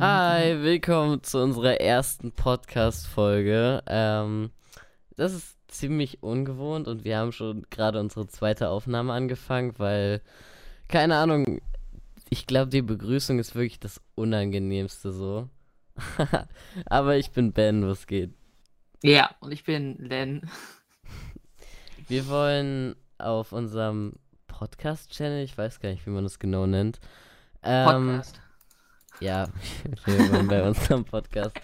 Hi, willkommen zu unserer ersten Podcast-Folge. Ähm, das ist ziemlich ungewohnt und wir haben schon gerade unsere zweite Aufnahme angefangen, weil, keine Ahnung, ich glaube, die Begrüßung ist wirklich das Unangenehmste so. Aber ich bin Ben, was geht? Ja, und ich bin Len. Wir wollen auf unserem Podcast-Channel, ich weiß gar nicht, wie man das genau nennt. Ähm, Podcast. Ja, bei unserem Podcast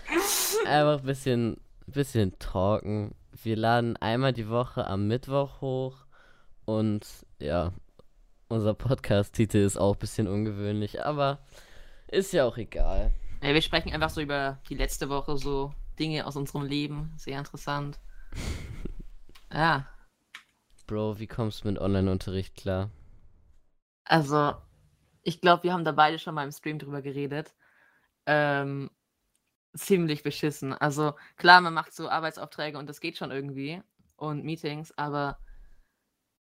einfach ein bisschen, bisschen talken. Wir laden einmal die Woche am Mittwoch hoch und ja, unser Podcast-Titel ist auch ein bisschen ungewöhnlich, aber ist ja auch egal. Ja, wir sprechen einfach so über die letzte Woche, so Dinge aus unserem Leben. Sehr interessant. Ja, Bro, wie kommst du mit Online-Unterricht klar? also ich glaube, wir haben da beide schon mal im Stream drüber geredet. Ähm, ziemlich beschissen. Also klar, man macht so Arbeitsaufträge und das geht schon irgendwie und Meetings, aber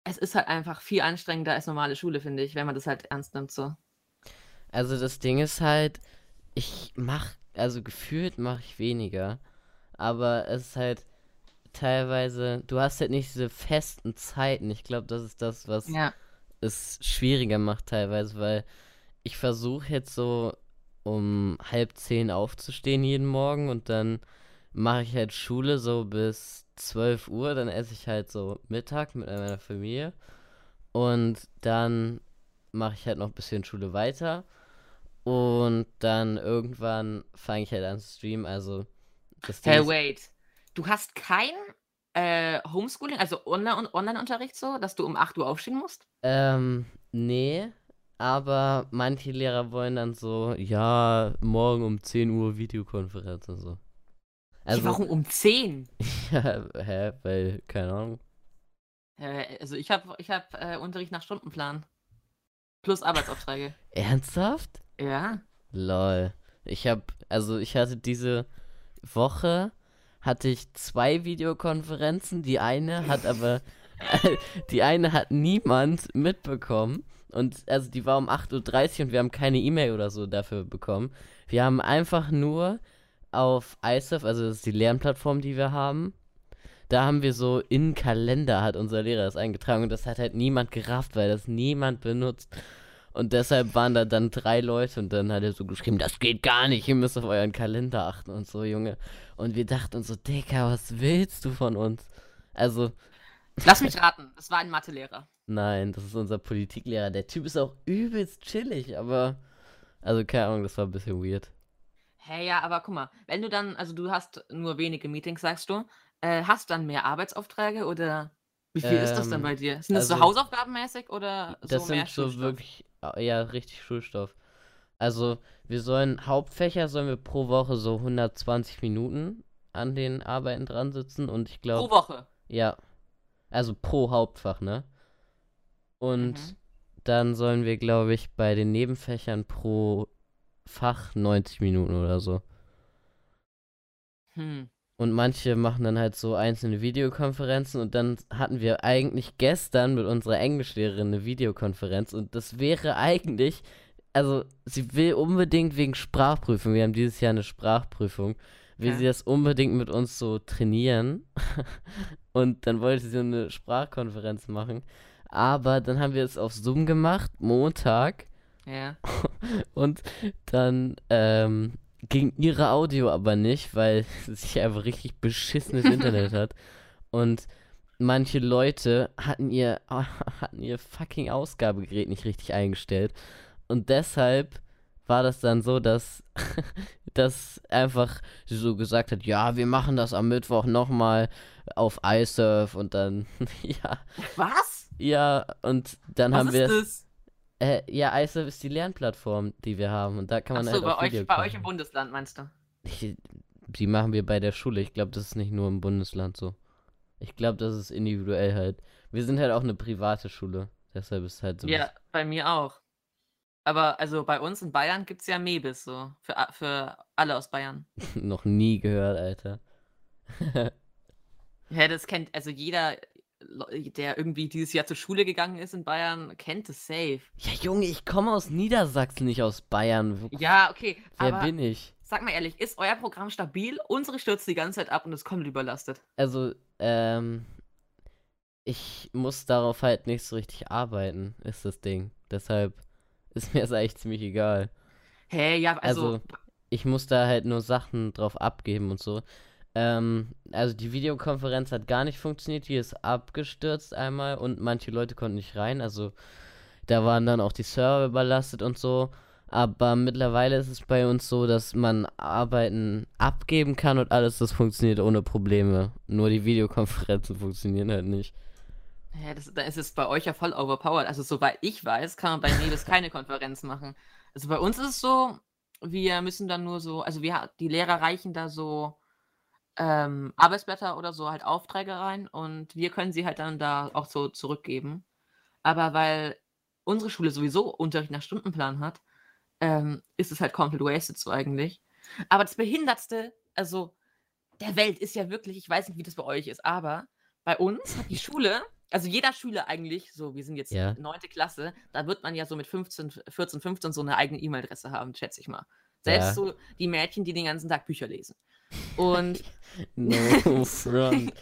es ist halt einfach viel anstrengender als normale Schule, finde ich, wenn man das halt ernst nimmt so. Also das Ding ist halt, ich mach, also gefühlt mache ich weniger, aber es ist halt teilweise, du hast halt nicht diese festen Zeiten. Ich glaube, das ist das, was Ja. Es schwieriger macht teilweise, weil ich versuche jetzt so um halb zehn aufzustehen jeden Morgen und dann mache ich halt Schule so bis 12 Uhr, dann esse ich halt so Mittag mit meiner Familie und dann mache ich halt noch ein bisschen Schule weiter und dann irgendwann fange ich halt an zu streamen, also das Ding Hey, wait. Du hast kein äh, Homeschooling, also Online- Online-Unterricht so, dass du um 8 Uhr aufstehen musst? Ähm, nee, aber manche Lehrer wollen dann so, ja, morgen um 10 Uhr Videokonferenz und so. Also, Also, Warum um 10? ja, hä, weil, keine Ahnung. Äh, also ich habe ich hab, äh, Unterricht nach Stundenplan. Plus Arbeitsaufträge. Ernsthaft? ja. Lol. Ich hab, also ich hatte diese Woche, hatte ich zwei Videokonferenzen, die eine hat aber, die eine hat niemand mitbekommen. Und also die war um 8.30 Uhr und wir haben keine E-Mail oder so dafür bekommen. Wir haben einfach nur auf iSurf, also das ist die Lernplattform, die wir haben, da haben wir so in Kalender hat unser Lehrer das eingetragen und das hat halt niemand gerafft, weil das niemand benutzt. Und deshalb waren da dann drei Leute und dann hat er so geschrieben, das geht gar nicht, ihr müsst auf euren Kalender achten und so, Junge. Und wir dachten uns so, Digga, was willst du von uns? Also, Lass mich raten, das war ein Mathelehrer. nein, das ist unser Politiklehrer. Der Typ ist auch übelst chillig, aber, also keine Ahnung, das war ein bisschen weird. Hey, ja, aber guck mal, wenn du dann, also du hast nur wenige Meetings, sagst du, äh, hast dann mehr Arbeitsaufträge oder wie viel ist das denn Ähm, bei dir? Sind das so also- Hausaufgabenmäßig oder Das so mehr sind so wirklich, ja, richtig Schulstoff. Also, wir sollen, Hauptfächer sollen wir pro Woche so 120 Minuten an den Arbeiten dran sitzen und ich Pro glaube, Woche. ja, also pro Hauptfach, ne? Und Mhm. dann sollen wir, glaube ich, bei den Nebenfächern pro Fach 90 Minuten oder so. Hm. Und manche machen dann halt so einzelne Videokonferenzen und dann hatten wir eigentlich gestern mit unserer Englischlehrerin eine Videokonferenz und das wäre eigentlich, also sie will unbedingt wegen Sprachprüfung, wir haben dieses Jahr eine Sprachprüfung, will Ja. sie das unbedingt mit uns so trainieren und dann wollte sie so eine Sprachkonferenz machen, aber dann haben wir es auf Zoom gemacht, Montag Ja. und dann ähm, ging ihre Audio aber nicht, weil sie einfach richtig beschissenes Internet hat. Und manche Leute hatten ihr, hatten ihr fucking Ausgabegerät nicht richtig eingestellt. Und deshalb war das dann so, dass dass einfach sie so gesagt hat, ja, wir machen das am Mittwoch nochmal auf iSurf und dann, ja, Was? ja, und dann Was haben ist wir das? Äh, ja, iSurf ist die Lernplattform, die wir haben. Und da kann man Achso, halt bei euch, Video bei euch im Bundesland meinst du? Ich, die machen wir bei der Schule. Ich glaube, das ist nicht nur im Bundesland so. Ich glaube, das ist individuell halt. Wir sind halt auch eine private Schule. Deshalb ist halt so. Ja, bei mir auch. Aber also bei uns in Bayern gibt es ja Mebis so. Für, für alle aus Bayern. noch nie gehört, Alter. Ja, das kennt, also jeder der irgendwie dieses Jahr zur Schule gegangen ist in Bayern, kennt es safe. Ja, Junge, ich komme aus Niedersachsen, nicht aus Bayern. Ja, okay. Wer bin ich? sag mal ehrlich, ist euer Programm stabil? Unsere stürzt die ganze Zeit ab und ist komplett überlastet. Also, ähm, ich muss darauf halt nicht so richtig arbeiten, ist das Ding. Deshalb ist mir das eigentlich ziemlich egal. Hä, ja, also, Also, ich muss da halt nur Sachen drauf abgeben und so. Ähm, also die Videokonferenz hat gar nicht funktioniert, die ist abgestürzt einmal und manche Leute konnten nicht rein. Also da waren dann auch die Server überlastet und so. Aber mittlerweile ist es bei uns so, dass man Arbeiten abgeben kann und alles, das funktioniert ohne Probleme. Nur die Videokonferenzen funktionieren halt nicht. hä, das, da ist es bei euch ja voll overpowered. Also, soweit ich weiß, kann man bei Nevis keine Konferenz machen. Also, bei uns ist es so, wir müssen dann nur so, also wir, die Lehrer reichen da so ähm, Arbeitsblätter oder so halt Aufträge rein und wir können sie halt dann da auch so zurückgeben. Aber weil unsere Schule sowieso Unterricht nach Stundenplan hat, ähm, ist es halt komplett wasted so eigentlich. Aber das Behindertste, also der Welt ist ja wirklich, ich weiß nicht, wie das bei euch ist, aber bei uns hat die Schule, also jeder Schüler eigentlich, so wir sind jetzt Ja. neunte Klasse, da wird man ja so mit 15, 14, 15 so eine eigene E-Mail-Adresse haben, schätze ich mal. Selbst Ja. so die Mädchen, die den ganzen Tag Bücher lesen. Und No front.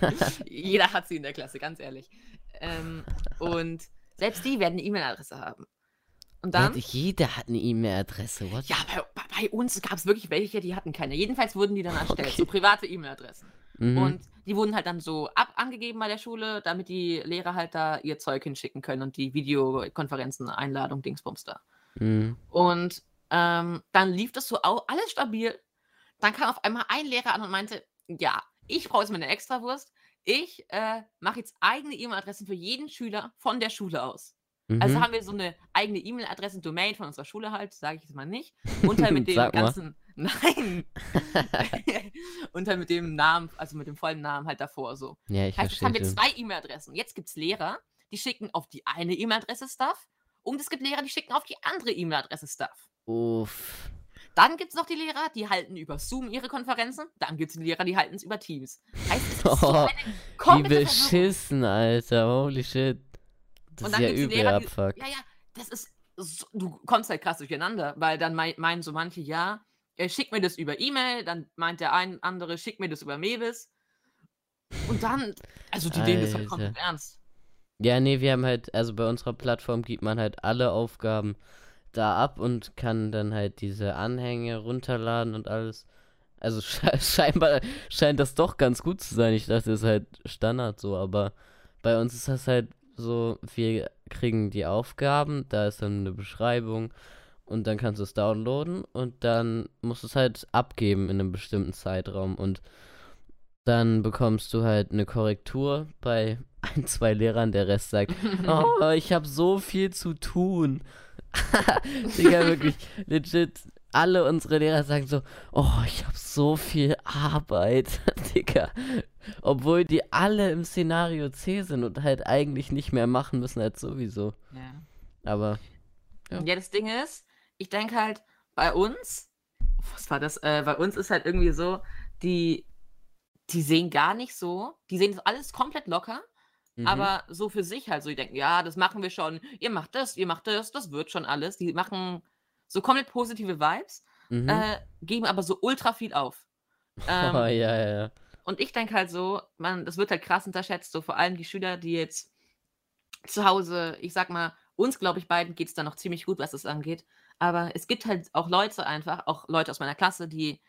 jeder hat sie in der Klasse, ganz ehrlich. Ähm, und selbst die werden eine E-Mail-Adresse haben. Und dann, jeder hat eine E-Mail-Adresse. What? ja, bei, bei, uns gab es wirklich welche, die hatten keine. Jedenfalls wurden die dann erstellt, so Okay. private E-Mail-Adressen. Mhm. Und die wurden halt dann so ab angegeben bei der Schule, damit die Lehrer halt da ihr Zeug hinschicken können und die Videokonferenzen, Einladung, Dingsbums da. Mhm. Und ähm, dann lief das so au alles stabil. Dann kam auf einmal ein Lehrer an und meinte, ja, ich brauche jetzt mal eine Extrawurst. Ich äh, mache jetzt eigene E-Mail-Adressen für jeden Schüler von der Schule aus. Also Mhm. haben wir so eine eigene E-Mail-Adressen-Domain von unserer Schule halt, sage ich jetzt mal nicht. Und halt mit dem mal. ganzen, nein, und halt mit dem Namen, also mit dem vollen Namen halt davor so. ja, ich Heißt, jetzt haben wir zwei E-Mail-Adressen. Jetzt gibt es Lehrer, die schicken auf die eine E-Mail-Adresse Stuff und es gibt Lehrer, die schicken auf die andere E-Mail-Adresse Stuff. Uff. Dann gibt es noch die Lehrer, die halten über Zoom ihre Konferenzen. Dann gibt es die Lehrer, die halten es über Teams. Heißt, es ist so Oh, eine Wie komplette beschissen, Alter. Holy shit. Das Und ist dann ja übel Lehrer, die- Abfuck. Ja, ja, das ist. So, du kommst halt krass durcheinander, weil dann mei meinen so manche, ja, äh, schick mir das über E-Mail, dann meint der ein andere, schick mir das über Mebis. Und dann, also die nehmen das halt komplett ernst. Ja, nee, wir haben halt, also bei unserer Plattform gibt man halt alle Aufgaben da ab und kann dann halt diese Anhänge runterladen und alles. Also sche scheinbar scheint das doch ganz gut zu sein. Ich dachte, das ist halt Standard so, aber bei uns ist das halt so, wir kriegen die Aufgaben, da ist dann eine Beschreibung und dann kannst du es downloaden und dann musst du es halt abgeben in einem bestimmten Zeitraum und dann bekommst du halt eine Korrektur bei ein, zwei Lehrern, der Rest sagt, oh, ich habe so viel zu tun. Digga, wirklich, legit, alle unsere Lehrer sagen so, oh, ich habe so viel Arbeit, Digga. Obwohl die alle im Szenario C sind und halt eigentlich nicht mehr machen müssen als sowieso. Ja. Aber, Ja. Ja. das Ding ist, ich denke halt, bei uns, was war das? Äh, bei uns ist halt irgendwie so, die, die sehen gar nicht so, die sehen das alles komplett locker, mhm. aber so für sich halt so, die denken, ja, das machen wir schon, ihr macht das, ihr macht das, das wird schon alles. Die machen so komplett positive Vibes, mhm. äh, geben aber so ultra viel auf. Ähm, oh, ja, ja, ja. und ich denke halt so, man, das wird halt krass unterschätzt, so vor allem die Schüler, die jetzt zu Hause, ich sag mal, uns, glaube ich, beiden geht es da noch ziemlich gut, was das angeht. Aber es gibt halt auch Leute einfach, auch Leute aus meiner Klasse, die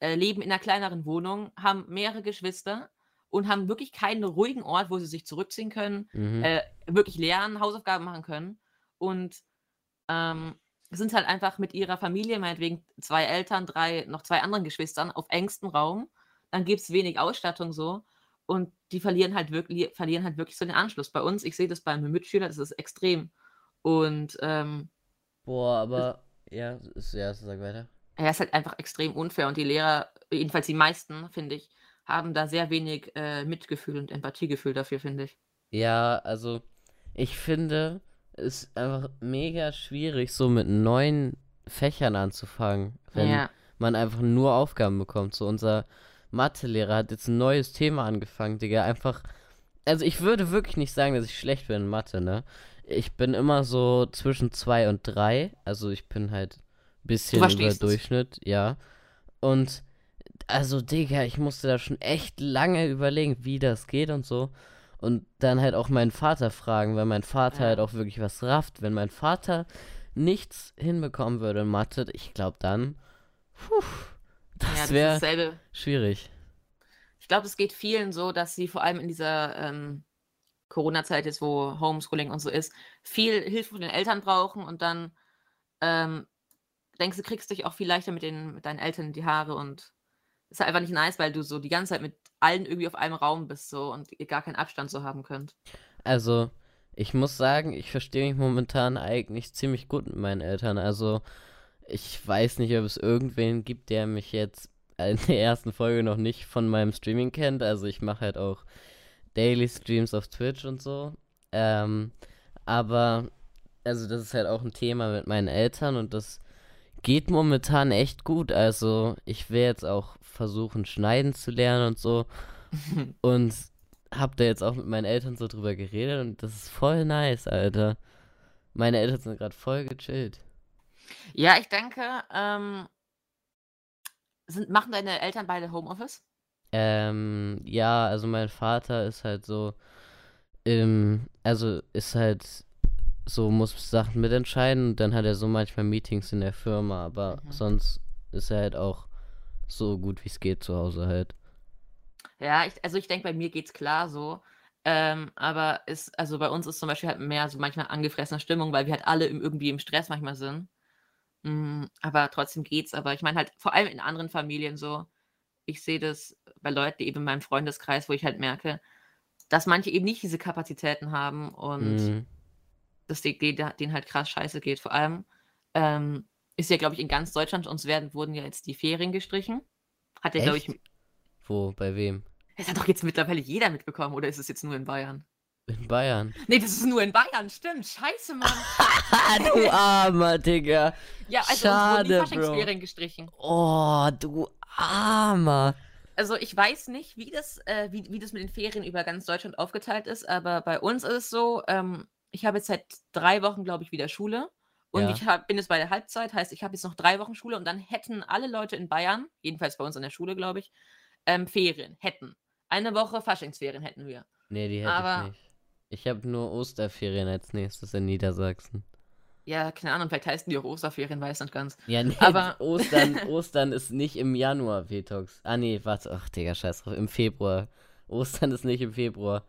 äh, leben in einer kleineren Wohnung, haben mehrere Geschwister und haben wirklich keinen ruhigen Ort, wo sie sich zurückziehen können, Mhm. äh, wirklich lernen, Hausaufgaben machen können. Und ähm, sind halt einfach mit ihrer Familie, meinetwegen zwei Eltern, drei, noch zwei anderen Geschwistern auf engstem Raum. Dann gibt es wenig Ausstattung so. Und die verlieren halt wirklich, verlieren halt wirklich so den Anschluss. Bei uns, ich sehe das bei meinem Mitschüler, das ist extrem. Und ähm, Boah, aber, ja, ist, ja, sag weiter. er ist halt einfach extrem unfair. Und die Lehrer, jedenfalls die meisten, finde ich, haben da sehr wenig äh, Mitgefühl und Empathiegefühl dafür, finde ich. Ja, also ich finde es ist einfach mega schwierig, so mit neuen Fächern anzufangen, wenn Ja. man einfach nur Aufgaben bekommt. So unser Mathelehrer hat jetzt ein neues Thema angefangen, Digga. Einfach also ich würde wirklich nicht sagen, dass ich schlecht bin in Mathe, ne? Ich bin immer so zwischen 2 und 3. Also ich bin halt ein bisschen über. Durchschnitt, ja. Und also, Digga, ich musste da schon echt lange überlegen, wie das geht und so. Und dann halt auch meinen Vater fragen, weil mein Vater Ja. halt auch wirklich was rafft. Wenn mein Vater nichts hinbekommen würde in Mathe, ich glaube dann, puh, Ja, das das wäre schwierig. Ich glaube, es geht vielen so, dass sie vor allem in dieser ähm, Corona-Zeit jetzt, wo Homeschooling und so ist, viel Hilfe von den Eltern brauchen und dann ähm, denkst du, kriegst dich auch viel leichter mit, den, mit deinen Eltern in die Haare und ist halt einfach nicht nice, weil du so die ganze Zeit mit allen irgendwie auf einem Raum bist so und gar keinen Abstand so haben könnt. Also, ich muss sagen, ich verstehe mich momentan eigentlich ziemlich gut mit meinen Eltern. Also, ich weiß nicht, ob es irgendwen gibt, der mich jetzt in der ersten Folge noch nicht von meinem Streaming kennt. Also, ich mache halt auch Daily Streams auf Twitch und so. Ähm, aber, also, das ist halt auch ein Thema mit meinen Eltern und das geht momentan echt gut. Also, ich will jetzt auch versuchen, schneiden zu lernen und so. Und hab da jetzt auch mit meinen Eltern so drüber geredet und das ist voll nice, Alter. Meine Eltern sind gerade voll gechillt. Ja, ich denke, ähm, sind, machen deine Eltern beide Homeoffice? Ähm, ja, also mein Vater ist halt so, ähm, also ist halt so, muss Sachen mitentscheiden und dann hat er so manchmal Meetings in der Firma, aber Mhm. sonst ist er halt auch so gut wie es geht zu Hause halt. Ja, ich, also ich denke, bei mir geht's klar so. Ähm, aber ist, also bei uns ist zum Beispiel halt mehr so manchmal angefressene Stimmung, weil wir halt alle im, irgendwie im Stress manchmal sind. Mm, aber trotzdem geht's. Aber ich meine halt vor allem in anderen Familien so. Ich sehe das bei Leuten eben in meinem Freundeskreis, wo ich halt merke, dass manche eben nicht diese Kapazitäten haben und Mhm. dass die, die, denen halt krass scheiße geht. Vor allem ähm, ist ja, glaube ich, in ganz Deutschland, uns werden, wurden ja jetzt die Ferien gestrichen. Hat ja, glaube ich? Wo, bei wem? es hat doch jetzt mittlerweile jeder mitbekommen, oder ist es jetzt nur in Bayern? In Bayern. Nee, das ist nur in Bayern, stimmt. Scheiße, Mann. Du armer Digga. Ja, also uns wurden die Schade. Faschingsferien gestrichen. Oh, du armer. Also ich weiß nicht, wie das, äh, wie, wie das mit den Ferien über ganz Deutschland aufgeteilt ist, aber bei uns ist es so, ähm, ich habe jetzt seit drei Wochen, glaube ich, wieder Schule. Und Ja. ich hab, bin jetzt bei der Halbzeit, heißt, ich habe jetzt noch drei Wochen Schule und dann hätten alle Leute in Bayern, jedenfalls bei uns in der Schule, glaube ich, ähm, Ferien. Hätten. Eine Woche Faschingsferien hätten wir. Nee, die hätte Aber- ich nicht. Ich habe nur Osterferien als nächstes in Niedersachsen. Ja, keine Ahnung, vielleicht heißen die auch Osterferien, weiß nicht ganz. Ja, nee, Aber- Ostern, Ostern ist nicht im Januar, Vetox. Ah, nee, warte. Ach, Digga, scheiß drauf. Im Februar. Ostern ist nicht im Februar.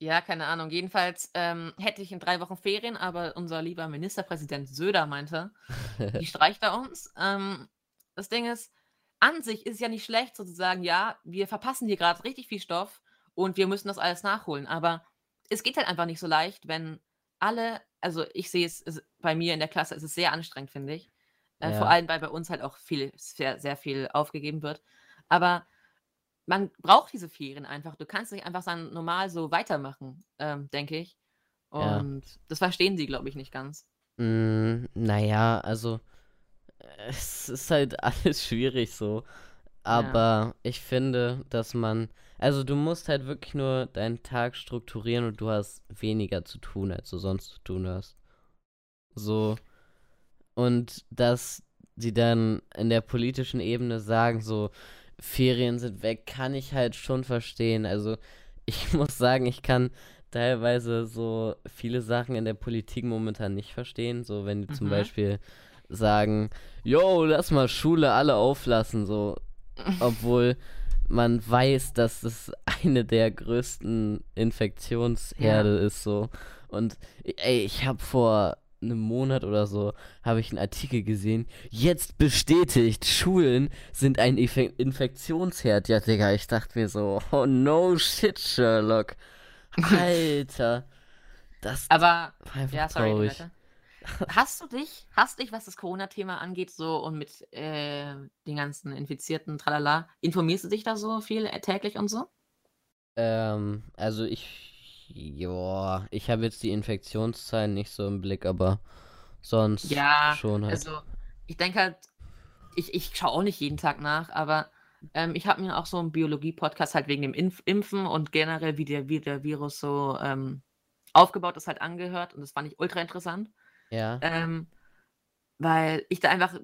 Ja, keine Ahnung. Jedenfalls ähm, hätte ich in drei Wochen Ferien, aber unser lieber Ministerpräsident Söder meinte, die streicht er uns. Ähm, das Ding ist, an sich ist es ja nicht schlecht, sozusagen, ja, wir verpassen hier gerade richtig viel Stoff und wir müssen das alles nachholen. Aber es geht halt einfach nicht so leicht, wenn alle, also ich sehe es, es bei mir in der Klasse, es ist sehr anstrengend, finde ich. Äh, Ja. Vor allem, weil bei uns halt auch viel, sehr, sehr viel aufgegeben wird. Aber man braucht diese Ferien einfach. Du kannst nicht einfach dann normal so weitermachen, ähm, denke ich. Ja. Und das verstehen sie, glaube ich, nicht ganz. Mm, naja, also es ist halt alles schwierig so. Aber ich finde, dass man, also du musst halt wirklich nur deinen Tag strukturieren und du hast weniger zu tun, als du sonst zu tun hast. So. Und dass sie dann in der politischen Ebene sagen, so, Ferien sind weg, kann ich halt schon verstehen. Also ich muss sagen, ich kann teilweise so viele Sachen in der Politik momentan nicht verstehen. So, wenn die zum Mhm. Beispiel sagen, yo, lass mal Schule alle auflassen, so, obwohl man weiß, dass das eine der größten Infektionsherde ist, so. Und ey, ich habe vor einem Monat oder so, habe ich einen Artikel gesehen, jetzt bestätigt, Schulen sind ein Infe Infektionsherd. Ja, Digga, ich dachte mir so, oh no shit, Sherlock. Alter. Das Aber Ja, sorry, traurig. Hast du dich, hast dich, was das Corona-Thema angeht, so und mit äh, den ganzen Infizierten, tralala, informierst du dich da so viel äh, täglich und so? Ähm, also ich, ja, ich habe jetzt die Infektionszahlen nicht so im Blick, aber sonst Ja, schon halt. Also, ich denke halt, ich, ich schaue auch nicht jeden Tag nach, aber Ähm, ich habe mir auch so einen Biologie-Podcast halt wegen dem Impf Impfen und generell, wie der, wie der Virus so ähm, aufgebaut ist, halt angehört. Und das fand ich ultra interessant. Ja. Ähm, weil ich da einfach,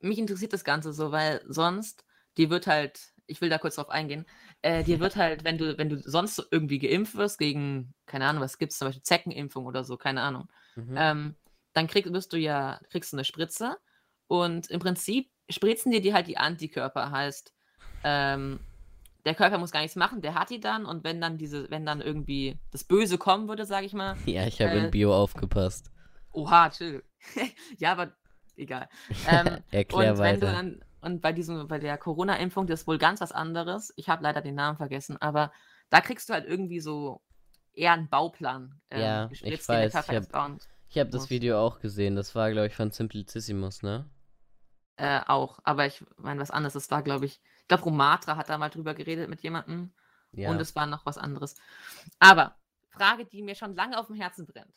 mich interessiert das Ganze so, weil sonst, die wird halt, ich will da kurz drauf eingehen, äh, dir wird halt, wenn du, wenn du sonst irgendwie geimpft wirst gegen, keine Ahnung, was gibt es, zum Beispiel Zeckenimpfung oder so, keine Ahnung, Mhm. ähm, dann krieg, wirst du ja, kriegst du eine Spritze und im Prinzip spritzen dir die halt die Antikörper, heißt, ähm, der Körper muss gar nichts machen, der hat die dann und wenn dann diese, wenn dann irgendwie das Böse kommen würde, sage ich mal, Ja, ich habe Äh, in Bio aufgepasst. oha, chill. ja, aber egal. Ähm, Erklär und wenn du weiter. dann, und bei diesem, bei der Corona-Impfung, das ist wohl ganz was anderes. Ich habe leider den Namen vergessen, aber da kriegst du halt irgendwie so eher einen Bauplan. ähm, Ja, ich weiß, ich habe das muss. Video auch gesehen. Das war, glaube ich, von Simplicissimus, ne? Äh, auch, aber ich meine was anderes. Das war, glaube ich, ich glaube, Romatra hat da mal drüber geredet mit jemandem Ja. und es war noch was anderes. Aber Frage, die mir schon lange auf dem Herzen brennt.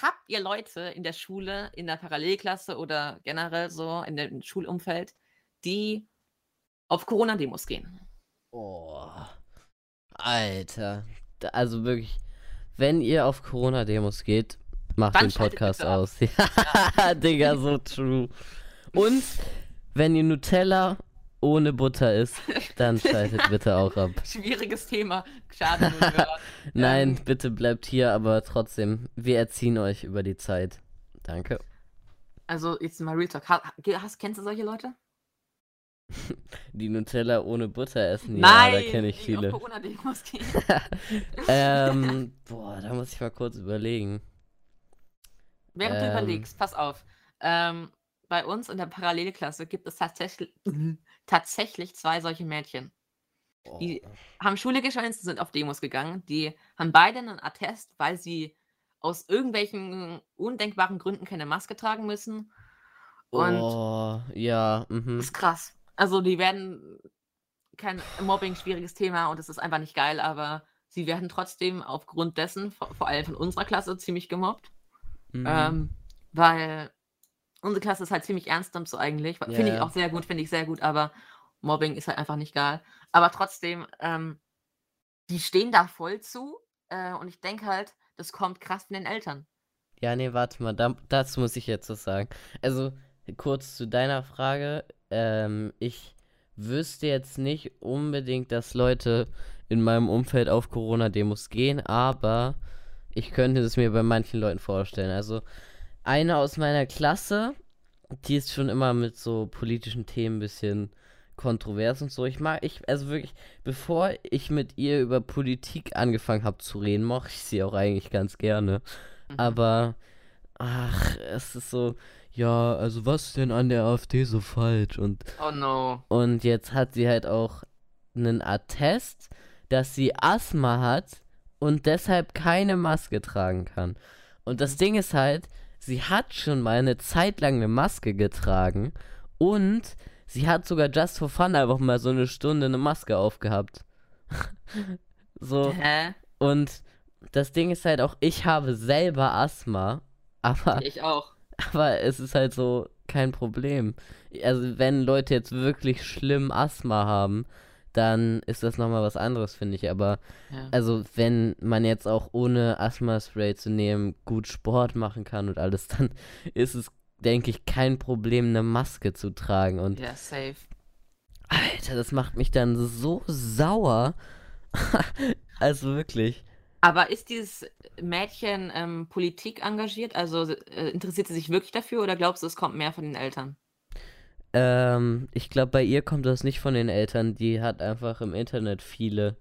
Habt ihr Leute in der Schule, in der Parallelklasse oder generell so in dem Schulumfeld, die auf Corona-Demos gehen? Oh. Alter. Also wirklich, wenn ihr auf Corona-Demos geht, macht Dann den Podcast aus. Ja, Digga, so true. Und wenn ihr Nutella ohne Butter isst, dann schaltet bitte auch ab. Schwieriges Thema. Schade. Nein, Ähm, bitte bleibt hier, aber trotzdem, wir erziehen euch über die Zeit. Danke. Also, jetzt mal Real Talk. Ha- Hast, kennst du solche Leute? Die Nutella ohne Butter essen, ja, da kenne ich die viele. Auf Corona-Demos gehen. ähm, boah, da muss ich mal kurz überlegen. Während du Ähm. überlegst, pass auf. Ähm, bei uns in der Parallelklasse gibt es tatsächlich, tatsächlich zwei solche Mädchen. Die- Oh. Haben Schule geschwänzt, sind auf Demos gegangen. Die haben beide einen Attest, weil sie aus irgendwelchen undenkbaren Gründen keine Maske tragen müssen. Und oh, ja. Das ist krass. Also die werden kein Mobbing, schwieriges Thema und es ist einfach nicht geil, aber sie werden trotzdem aufgrund dessen, vor, vor allem von unserer Klasse, ziemlich gemobbt. mhm. Ähm, weil unsere Klasse ist halt ziemlich ernst und so eigentlich. Ja, Finde ich auch sehr gut, finde ich sehr gut, aber Mobbing ist halt einfach nicht geil. Aber trotzdem, ähm, die stehen da voll zu äh, und ich denke halt, das kommt krass von den Eltern. Ja, nee, warte mal, da, dazu muss ich jetzt was sagen. Also, kurz zu deiner Frage. Ähm, ich wüsste jetzt nicht unbedingt, dass Leute in meinem Umfeld auf Corona-Demos gehen, aber ich könnte es mir bei manchen Leuten vorstellen. Also, eine aus meiner Klasse, die ist schon immer mit so politischen Themen ein bisschen kontrovers und so. Ich mag, ich, also wirklich, bevor ich mit ihr über Politik angefangen habe zu reden, mochte ich sie auch eigentlich ganz gerne. Mhm. Aber, ach, es ist so, ja, also was ist denn an der AfD so falsch? Und, Oh no. und jetzt hat sie halt auch einen Attest, dass sie Asthma hat und deshalb keine Maske tragen kann. Und das Mhm. Ding ist halt, sie hat schon mal eine Zeit lang eine Maske getragen und sie hat sogar just for fun einfach mal so eine Stunde eine Maske aufgehabt. so, Hä? und das Ding ist halt auch, ich habe selber Asthma, aber, Ich auch. Aber es ist halt so kein Problem. Also wenn Leute jetzt wirklich schlimm Asthma haben, dann ist das nochmal was anderes, finde ich. Aber Ja. also wenn man jetzt auch ohne Asthma-Spray zu nehmen gut Sport machen kann und alles, dann ist es, denke ich, kein Problem, eine Maske zu tragen. Und Ja, safe. Alter, das macht mich dann so sauer. also wirklich. Aber ist dieses Mädchen ähm, Politik engagiert? Also äh, interessiert sie sich wirklich dafür oder glaubst du, es kommt mehr von den Eltern? Ähm, ich glaube, bei ihr kommt das nicht von den Eltern. Die hat einfach im Internet viele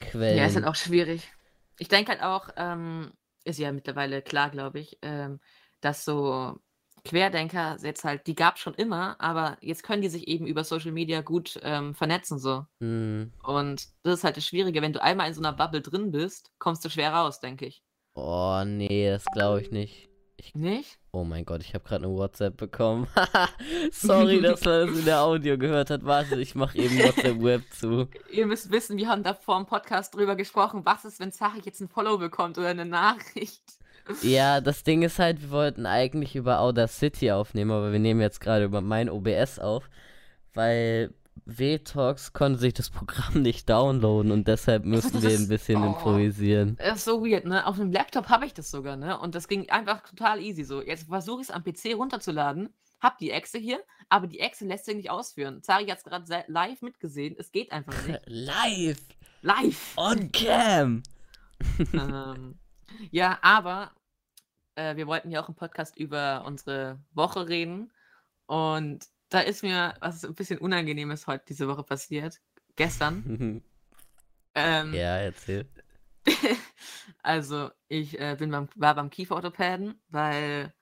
Quellen. Ja, ist halt auch schwierig. Ich denke halt auch, ähm, ist ja mittlerweile klar, glaube ich, ähm, dass so Querdenker jetzt halt, die gab es schon immer, aber jetzt können die sich eben über Social Media gut ähm, vernetzen so. Hm. Und das ist halt das Schwierige. Wenn du einmal in so einer Bubble drin bist, kommst du schwer raus, denke ich. Oh, nee, das glaube ich nicht. Nicht? Oh mein Gott, ich habe gerade eine WhatsApp bekommen. Sorry, dass man das in der Audio gehört hat. Warte, ich mache eben WhatsApp Web zu. Ihr müsst wissen, wir haben da vor dem Podcast drüber gesprochen, was ist, wenn Zachik jetzt ein Follow bekommt oder eine Nachricht. Ja, das Ding ist halt, wir wollten eigentlich über Outer City aufnehmen, aber wir nehmen jetzt gerade über mein OBS auf, weil Vtox konnte sich das Programm nicht downloaden und deshalb müssen wir ein bisschen oh. improvisieren. Das ist so weird, ne? Auf dem Laptop habe ich das sogar, ne? Und das ging einfach total easy so. Jetzt versuche ich es am PC runterzuladen, hab die Echse hier, aber die Echse lässt sich nicht ausführen. Zari hat es gerade live mitgesehen. Es geht einfach nicht. Live! Live! On cam! ähm, ja, aber äh, wir wollten ja auch im Podcast über unsere Woche reden. Und da ist mir was ein bisschen Unangenehmes heute diese Woche passiert. Gestern. Ähm, ja, erzähl. also, ich äh, bin beim, war beim Kieferorthopäden, weil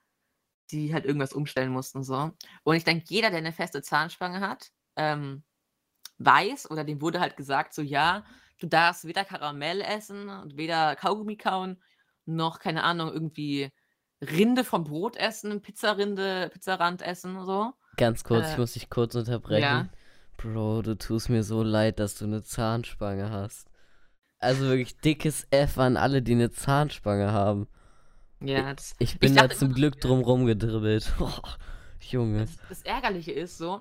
die halt irgendwas umstellen mussten. So. Und ich denke, jeder, der eine feste Zahnspange hat, ähm, weiß oder dem wurde halt gesagt, so ja, du darfst weder Karamell essen und weder Kaugummi kauen, noch, keine Ahnung, irgendwie Rinde vom Brot essen, Pizzarinde, Pizzarand essen, so. Ganz kurz, ich Äh, muss dich kurz unterbrechen. ja. Bro, du tust mir so leid, dass du eine Zahnspange hast. Also wirklich dickes F an alle, die eine Zahnspange haben. Ja, das, Ich bin da dachte zum immer- Glück drum rumgedribbelt. Oh, Junge. Das, das Ärgerliche ist so,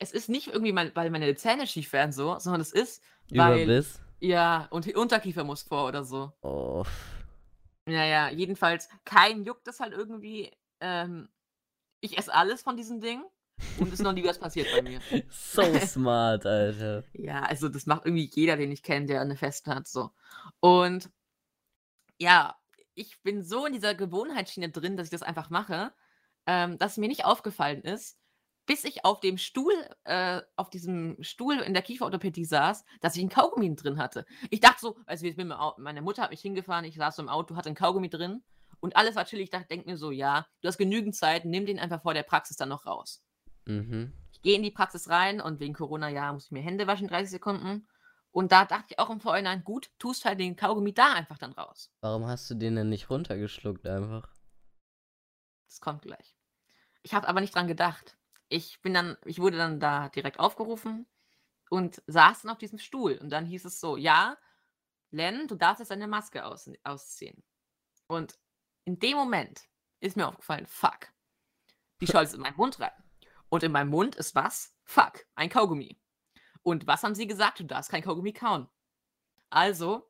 es ist nicht irgendwie, mein, weil meine Zähne schief werden so, sondern es ist, weil, Überbiss. ja, und die Unterkiefer muss vor oder so. Oh. Ja, ja, jedenfalls, kein juckt das halt irgendwie. Ähm, ich esse alles von diesem Ding und es ist noch nie was passiert bei mir. So smart, Alter. Ja, also das macht irgendwie jeder, den ich kenne, der eine Feste hat, so. Und ja, ich bin so in dieser Gewohnheitsschiene drin, dass ich das einfach mache, ähm, dass mir nicht aufgefallen ist, bis ich auf dem Stuhl, äh, auf diesem Stuhl in der Kieferorthopädie saß, dass ich einen Kaugummi drin hatte. Ich dachte so, also meine Mutter hat mich hingefahren, ich saß so im Auto, hatte einen Kaugummi drin und alles war chillig. Ich dachte, denk mir so, ja, du hast genügend Zeit, nimm den einfach vor der Praxis dann noch raus. Mhm. Ich gehe in die Praxis rein und wegen Corona, ja, muss ich mir Hände waschen, 30 Sekunden. Und da dachte ich auch im Vorhinein, gut, tust halt den Kaugummi da einfach dann raus. Warum hast du den denn nicht runtergeschluckt einfach? Das kommt gleich. Ich habe aber nicht dran gedacht. Ich bin dann, ich wurde dann da direkt aufgerufen und saß dann auf diesem Stuhl. Und dann hieß es so, ja, Len, du darfst jetzt deine Maske aus, ausziehen. Und in dem Moment ist mir aufgefallen, fuck. Die scholz in meinen Mund rein. Und in meinem Mund ist was? Fuck, ein Kaugummi. Und was haben sie gesagt? Du darfst kein Kaugummi kauen. Also,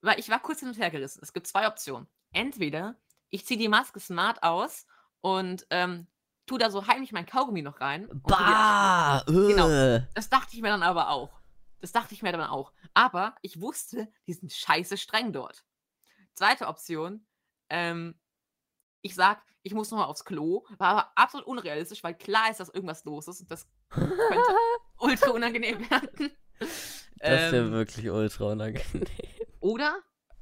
weil ich war kurz hin und her gerissen. Es gibt zwei Optionen. Entweder ich ziehe die Maske smart aus und ähm, tu da so heimlich mein Kaugummi noch rein. Bah! Genau. äh. das dachte ich mir dann aber auch. Das dachte ich mir dann auch. Aber ich wusste, die sind scheiße streng dort. Zweite Option, ähm, ich sag, ich muss nochmal aufs Klo. War aber absolut unrealistisch, weil klar ist, dass irgendwas los ist. Und das könnte ultra unangenehm werden. Das wäre Ähm, wirklich ultra unangenehm. oder,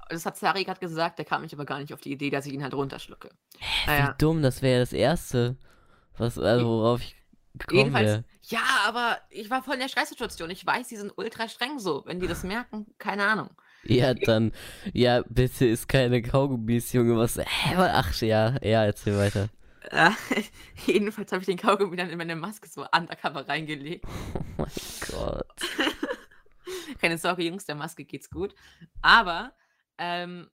das hat Sari gerade gesagt, der kam mich aber gar nicht auf die Idee, dass ich ihn halt runterschlucke. Wie Naja, dumm, das wäre ja das Erste, was, also worauf ich gekommen jedenfalls, wäre. ja, aber ich war voll in der Stresssituation. Ich weiß, die sind ultra streng so. Wenn die das merken, keine Ahnung. Ja, dann, ja, bitte ist keine Kaugummis, Junge, was, hä, ach, ja, ja, erzähl weiter. Äh, jedenfalls habe ich den Kaugummi dann in meine Maske so undercover reingelegt. Oh mein Gott. Keine Sorge, Jungs, der Maske geht's gut. Aber ähm,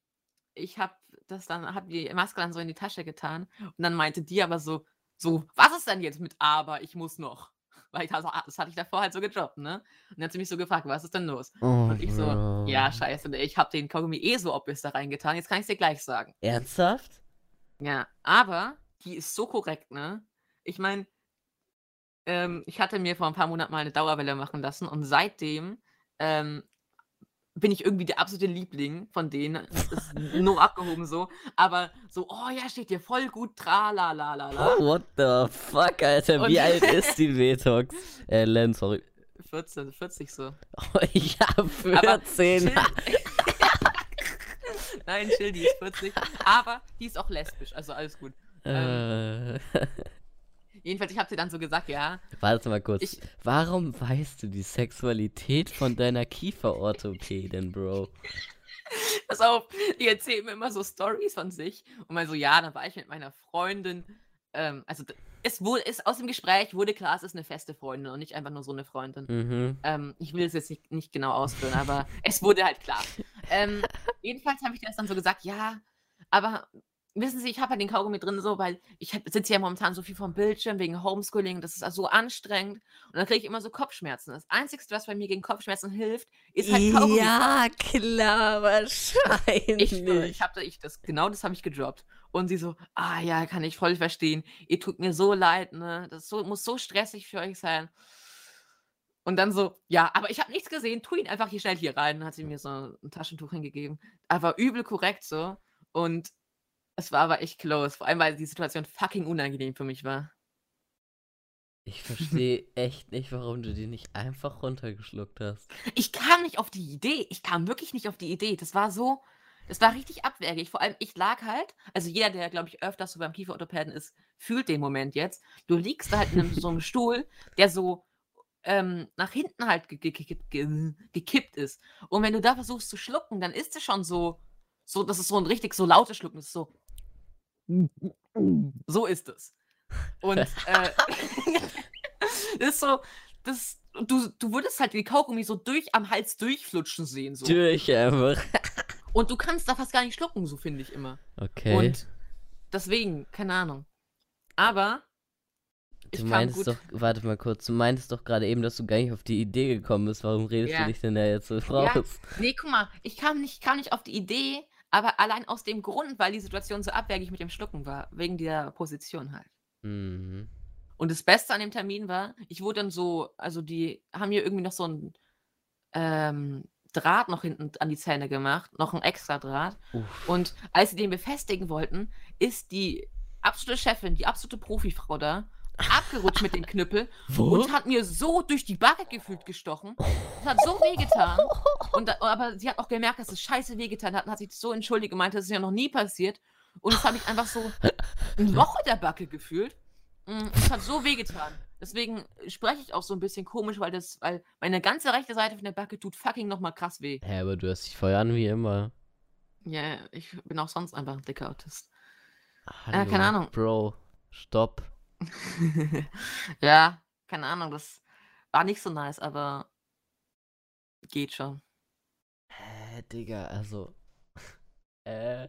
ich habe das dann, habe die Maske dann so in die Tasche getan und dann meinte die aber so, so, was ist denn jetzt mit aber, ich muss noch? Weil ich also, das hatte ich davor halt so gedroppt, ne? Und dann hat sie mich so gefragt, was ist denn los? Oh, Und ich so, ja, Bro. scheiße, ich habe den Kaugummi eh so obvious da reingetan, jetzt kann ich dir gleich sagen. Ernsthaft? Ja, aber die ist so korrekt, ne? Ich meine, ähm, ich hatte mir vor ein paar Monaten mal eine Dauerwelle machen lassen und seitdem ähm, bin ich irgendwie der absolute Liebling von denen. Es ist nur abgehoben so. Aber so, oh ja, steht dir voll gut, tra la la la la. Oh, what the fuck, Alter, Und- wie alt ist die Vetox? Äh, Len, sorry. 14, 40 so. Oh, ja, 14. chill. Nein, chill, die ist 40. Aber die ist auch lesbisch, also alles gut. äh, Jedenfalls, ich habe sie dann so gesagt, ja, warte mal kurz. Ich- Warum weißt du die Sexualität von deiner Kieferorthopädin, Bro? Pass auf, die erzählen mir immer so Stories von sich und mal so, ja, dann war ich mit meiner Freundin. Ähm, also es wurde, ist aus dem Gespräch wurde klar, es ist eine feste Freundin und nicht einfach nur so eine Freundin. Mhm. Ähm, ich will es jetzt nicht, nicht genau ausführen, aber es wurde halt klar. Ähm, jedenfalls habe ich das dann so gesagt, ja, aber wissen Sie, ich habe halt den Kaugummi drin so, weil ich sitze ja momentan so viel vom Bildschirm wegen Homeschooling, das ist also so anstrengend und dann kriege ich immer so Kopfschmerzen. Das Einzige, was bei mir gegen Kopfschmerzen hilft, ist halt Kaugummi. Ja, klar, wahrscheinlich. Ich, ich habe ich das, genau das habe ich gedroppt. Und sie so, ah ja, kann ich voll verstehen. Ihr tut mir so leid, ne? Das so, muss so stressig für euch sein. Und dann so, ja, aber ich habe nichts gesehen, tu ihn einfach hier schnell hier rein. Dann hat sie mir so ein Taschentuch hingegeben. Aber übel korrekt so. Und es war aber echt close. Vor allem, weil die Situation fucking unangenehm für mich war. Ich verstehe echt nicht, warum du die nicht einfach runtergeschluckt hast. Ich kam nicht auf die Idee. Ich kam wirklich nicht auf die Idee. Das war so, das war richtig abwärgig. Vor allem, ich lag halt, also jeder, der, glaube ich, öfters so beim Kieferorthopäden ist, fühlt den Moment jetzt. Du liegst da halt in einem, so einem Stuhl, der so ähm, nach hinten halt ge ge ge gekippt ist. Und wenn du da versuchst zu schlucken, dann ist es schon so, so, das ist so ein richtig so lautes Schlucken. Das ist so. So ist es. Und äh, das ist so, das, du, du würdest halt die Kaugummi so durch am Hals durchflutschen sehen. So. Durch einfach. Und du kannst da fast gar nicht schlucken, so finde ich immer. Okay. Und deswegen, keine Ahnung. Aber Du meinst doch, warte mal kurz, du meintest doch gerade eben, dass du gar nicht auf die Idee gekommen bist. Warum redest ja. du dich denn da jetzt so raus? Ja. Nee, guck mal, ich kam nicht, kam nicht auf die Idee, aber allein aus dem Grund, weil die Situation so abwägig mit dem Schlucken war, wegen der Position halt. Mhm. Und das Beste an dem Termin war, ich wurde dann so, also die haben hier irgendwie noch so ein ähm, Draht noch hinten an die Zähne gemacht, noch ein extra Draht. Uff. Und als sie den befestigen wollten, ist die absolute Chefin, die absolute Profifrau da, abgerutscht mit dem Knüppel Wo? und hat mir so durch die Backe gefühlt gestochen. Das hat so wehgetan. Und aber sie hat auch gemerkt, dass es scheiße wehgetan hat und hat sich so entschuldigt und meinte, das ist ja noch nie passiert. Und das habe ich einfach so ein Loch in der Backe gefühlt. Mm, es hat so wehgetan. Deswegen spreche ich auch so ein bisschen komisch, weil das, weil meine ganze rechte Seite von der Backe tut fucking nochmal krass weh. Hä, aber du hast dich voll an wie immer. Ja, ich bin auch sonst einfach ein dicker Autist. Hallo, äh, keine Ahnung. Bro, stopp. ja, keine Ahnung, das war nicht so nice, aber geht schon. Hä, Digga, also. äh.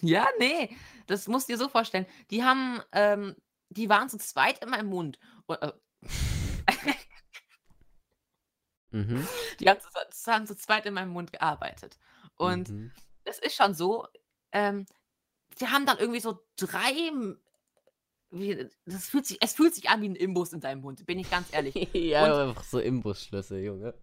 Ja, nee, das musst du dir so vorstellen. Die haben, ähm, die waren zu zweit in meinem Mund. Äh, mhm. Die haben zu, haben zu zweit in meinem Mund gearbeitet. Und mhm. es ist schon so, ähm, die haben dann irgendwie so drei wie, das fühlt sich, es fühlt sich an wie ein Imbus in deinem Mund, bin ich ganz ehrlich. ja, und, einfach so Imbusschlüssel, Junge.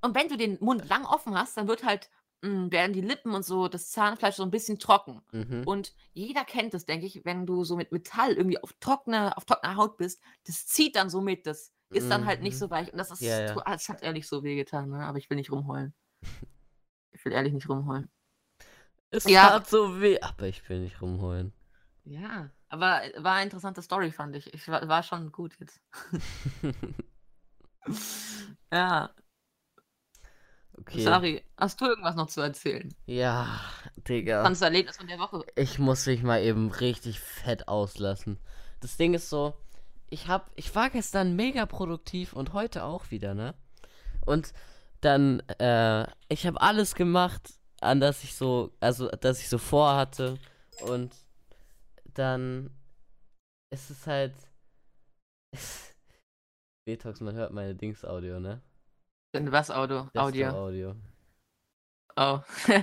Und wenn du den Mund lang offen hast, dann wird halt, mh, hm, werden die Lippen und so, das Zahnfleisch so ein bisschen trocken. Mhm. Und jeder kennt das, denke ich, wenn du so mit Metall irgendwie auf trockener, auf trockener Haut bist, das zieht dann so mit, das ist dann halt nicht mhm. so weich. Und das ist, ja, ja. das hat ehrlich so wehgetan, ne? aber ich will nicht rumheulen. Ich will ehrlich nicht rumheulen. Es ja. tat so weh, aber ich will nicht rumheulen. Ja. Aber war eine interessante Story, fand ich. Ich war, war schon gut jetzt. ja. Okay. Sorry, hast du irgendwas noch zu erzählen? Ja, Digga. Das Erlebnis von der Woche. Ich muss mich mal eben richtig fett auslassen. Das Ding ist so, ich hab, ich war gestern mega produktiv und heute auch wieder, ne? Und dann, äh, ich habe alles gemacht, an das ich so, also, dass ich so vorhatte. Und dann ist es halt. Detox, man hört meine Dings-Audio, ne? Was Audio? Audio. Audio. Oh.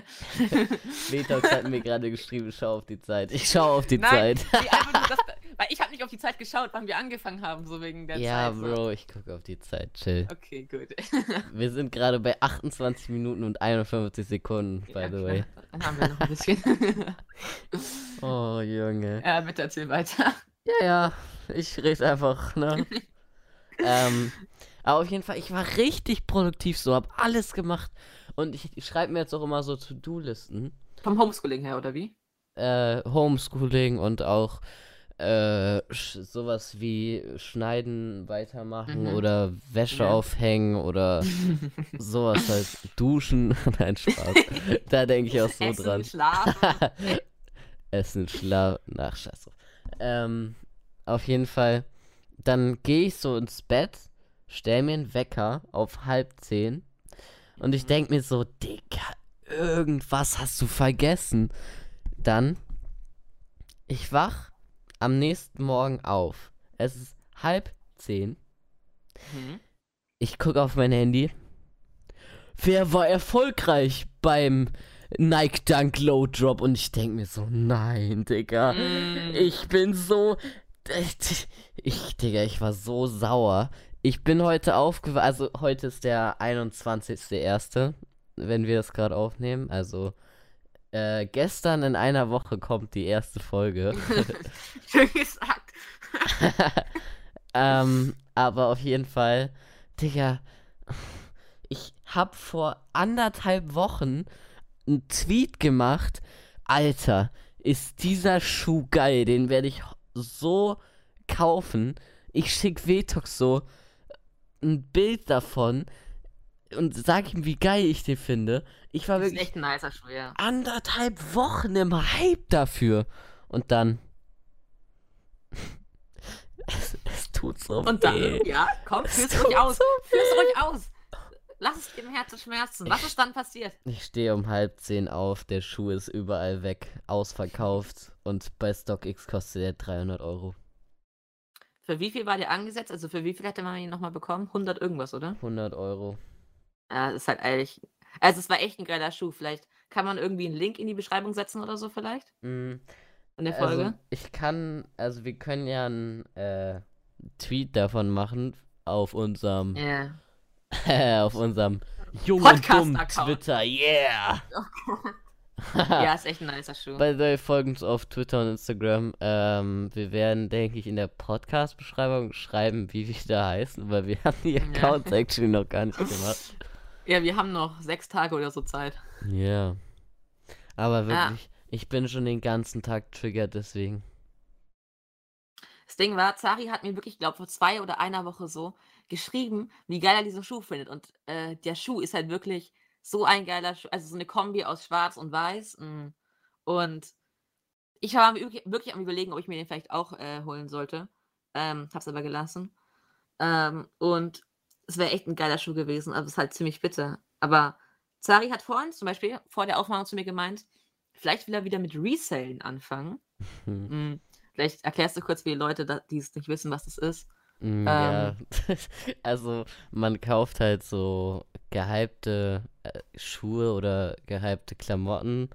Detox hat mir gerade geschrieben, schau auf die Zeit. Ich schau auf die Nein, Zeit. das, weil ich habe nicht auf die Zeit geschaut, wann wir angefangen haben, so wegen der ja, Zeit. Ja, Bro, ich gucke auf die Zeit, chill. Okay, gut. wir sind gerade bei 28 Minuten und 51 Sekunden, by ja, the way. Dann haben wir noch ein bisschen. oh, Junge. Ja, bitte erzähl weiter. Ja, ja, ich rede einfach, ne? ähm, aber auf jeden Fall, ich war richtig produktiv so, hab alles gemacht. Und ich, ich schreibe mir jetzt auch immer so To-Do-Listen. Vom Homeschooling her, oder wie? Äh, Homeschooling und auch äh, sowas wie Schneiden weitermachen mhm. oder Wäsche ja. aufhängen oder sowas halt. Duschen. Nein, Spaß. da denke ich auch so Essen, dran. Schlafen. Essen, Schlafen. Ach, scheiß drauf. Ähm, auf jeden Fall, dann gehe ich so ins Bett, stell mir einen Wecker auf halb zehn und ich denke mir so, Digga, irgendwas hast du vergessen. Dann ich wach am nächsten Morgen auf. Es ist halb zehn. Mhm. Ich gucke auf mein Handy. Wer war erfolgreich beim Nike Dunk Low Drop? Und ich denke mir so, nein, Digga. Mm. Ich bin so. Ich, Digga, ich war so sauer. Ich bin heute aufgewacht. Also, heute ist der 21.01., wenn wir das gerade aufnehmen. Also, äh, gestern in einer Woche kommt die erste Folge. Schön gesagt. ähm, aber auf jeden Fall, Digga, ich hab vor anderthalb Wochen einen Tweet gemacht. Alter, ist dieser Schuh geil, den werde ich so kaufen. Ich schick Vetox so ein Bild davon und sag ihm, wie geil ich den finde. Ich war Das wirklich echt ein nicer Schuh, ja. anderthalb Wochen im Hype dafür. Und dann. es, es tut so Und dann, weh. ja, komm, führ's ruhig aus. so Führ's ruhig aus. Lass es im Herzen schmerzen. Was Ich- ist dann passiert? Ich stehe um halb zehn auf, der Schuh ist überall weg, ausverkauft und bei StockX kostet er 300 Euro. Für wie viel war der angesetzt? Also für wie viel hätte man ihn nochmal bekommen? 100 irgendwas, oder? 100 Euro. Ja, das ist halt eigentlich. Also es war echt ein geiler Schuh. Vielleicht kann man irgendwie einen Link in die Beschreibung setzen oder so vielleicht Mm, in der Folge. Also, ich kann, also wir können ja einen äh, Tweet davon machen auf unserem, Ja. auf unserem Jung und Dumm Podcast-Account. Twitter, yeah! ja, ist echt ein nicer Schuh. By the way, folgt uns auf Twitter und Instagram. Ähm, wir werden, denke ich, in der Podcast-Beschreibung schreiben, wie wir da heißen, weil wir haben die Ja. Accounts actually noch gar nicht gemacht. Ja, wir haben noch sechs Tage oder so Zeit. Ja. Aber Ja. wirklich, ich bin schon den ganzen Tag triggert, deswegen. Das Ding war, Zari hat mir wirklich, glaube vor zwei oder einer Woche so geschrieben, wie geil er diesen Schuh findet. Und äh, der Schuh ist halt wirklich so ein geiler Schuh, also so eine Kombi aus Schwarz und Weiß. mm. Und ich war wirklich, am überlegen, ob ich mir den vielleicht auch äh, holen sollte. Ähm, hab's aber gelassen. Ähm, und es wäre echt ein geiler Schuh gewesen, aber es ist halt ziemlich bitter. Aber Zari hat vorhin zum Beispiel vor der Aufnahme zu mir gemeint, vielleicht will er wieder mit Resellen anfangen. Hm. Mm, Vielleicht erklärst du kurz die Leute, die es nicht wissen, was das ist. Mm, Ähm. ja. also, man kauft halt so gehypte äh, Schuhe oder gehypte Klamotten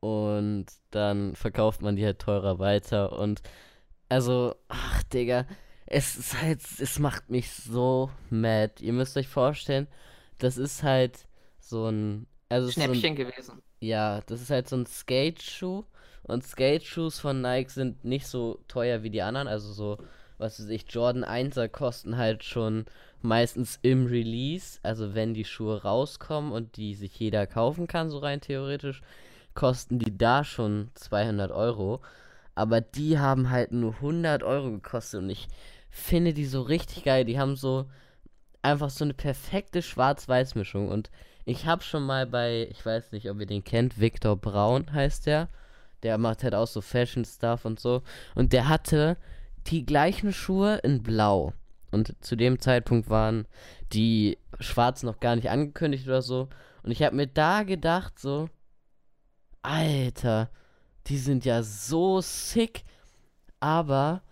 und dann verkauft man die halt teurer weiter und also, ach Digga, es ist halt, es macht mich so mad. Ihr müsst euch vorstellen, das ist halt so ein, also ist so ein, Schnäppchen gewesen. ja, das ist halt so ein Skate-Schuh. Und Skate-Shoes von Nike sind nicht so teuer wie die anderen. Also so, was weiß ich, Jordan 1er kosten halt schon meistens im Release. Also wenn die Schuhe rauskommen und die sich jeder kaufen kann, so rein theoretisch, kosten die da schon 200 Euro. Aber die haben halt nur 100 Euro gekostet. Und ich finde die so richtig geil. Die haben so einfach so eine perfekte Schwarz-Weiß-Mischung. Und ich habe schon mal bei, ich weiß nicht, ob ihr den kennt, Victor Braun heißt der. Der macht halt auch so Fashion-Stuff und so. Und der hatte die gleichen Schuhe in Blau. Und zu dem Zeitpunkt waren die Schwarz noch gar nicht angekündigt oder so. Und ich habe mir da gedacht, so, Alter, die sind ja so sick. Aber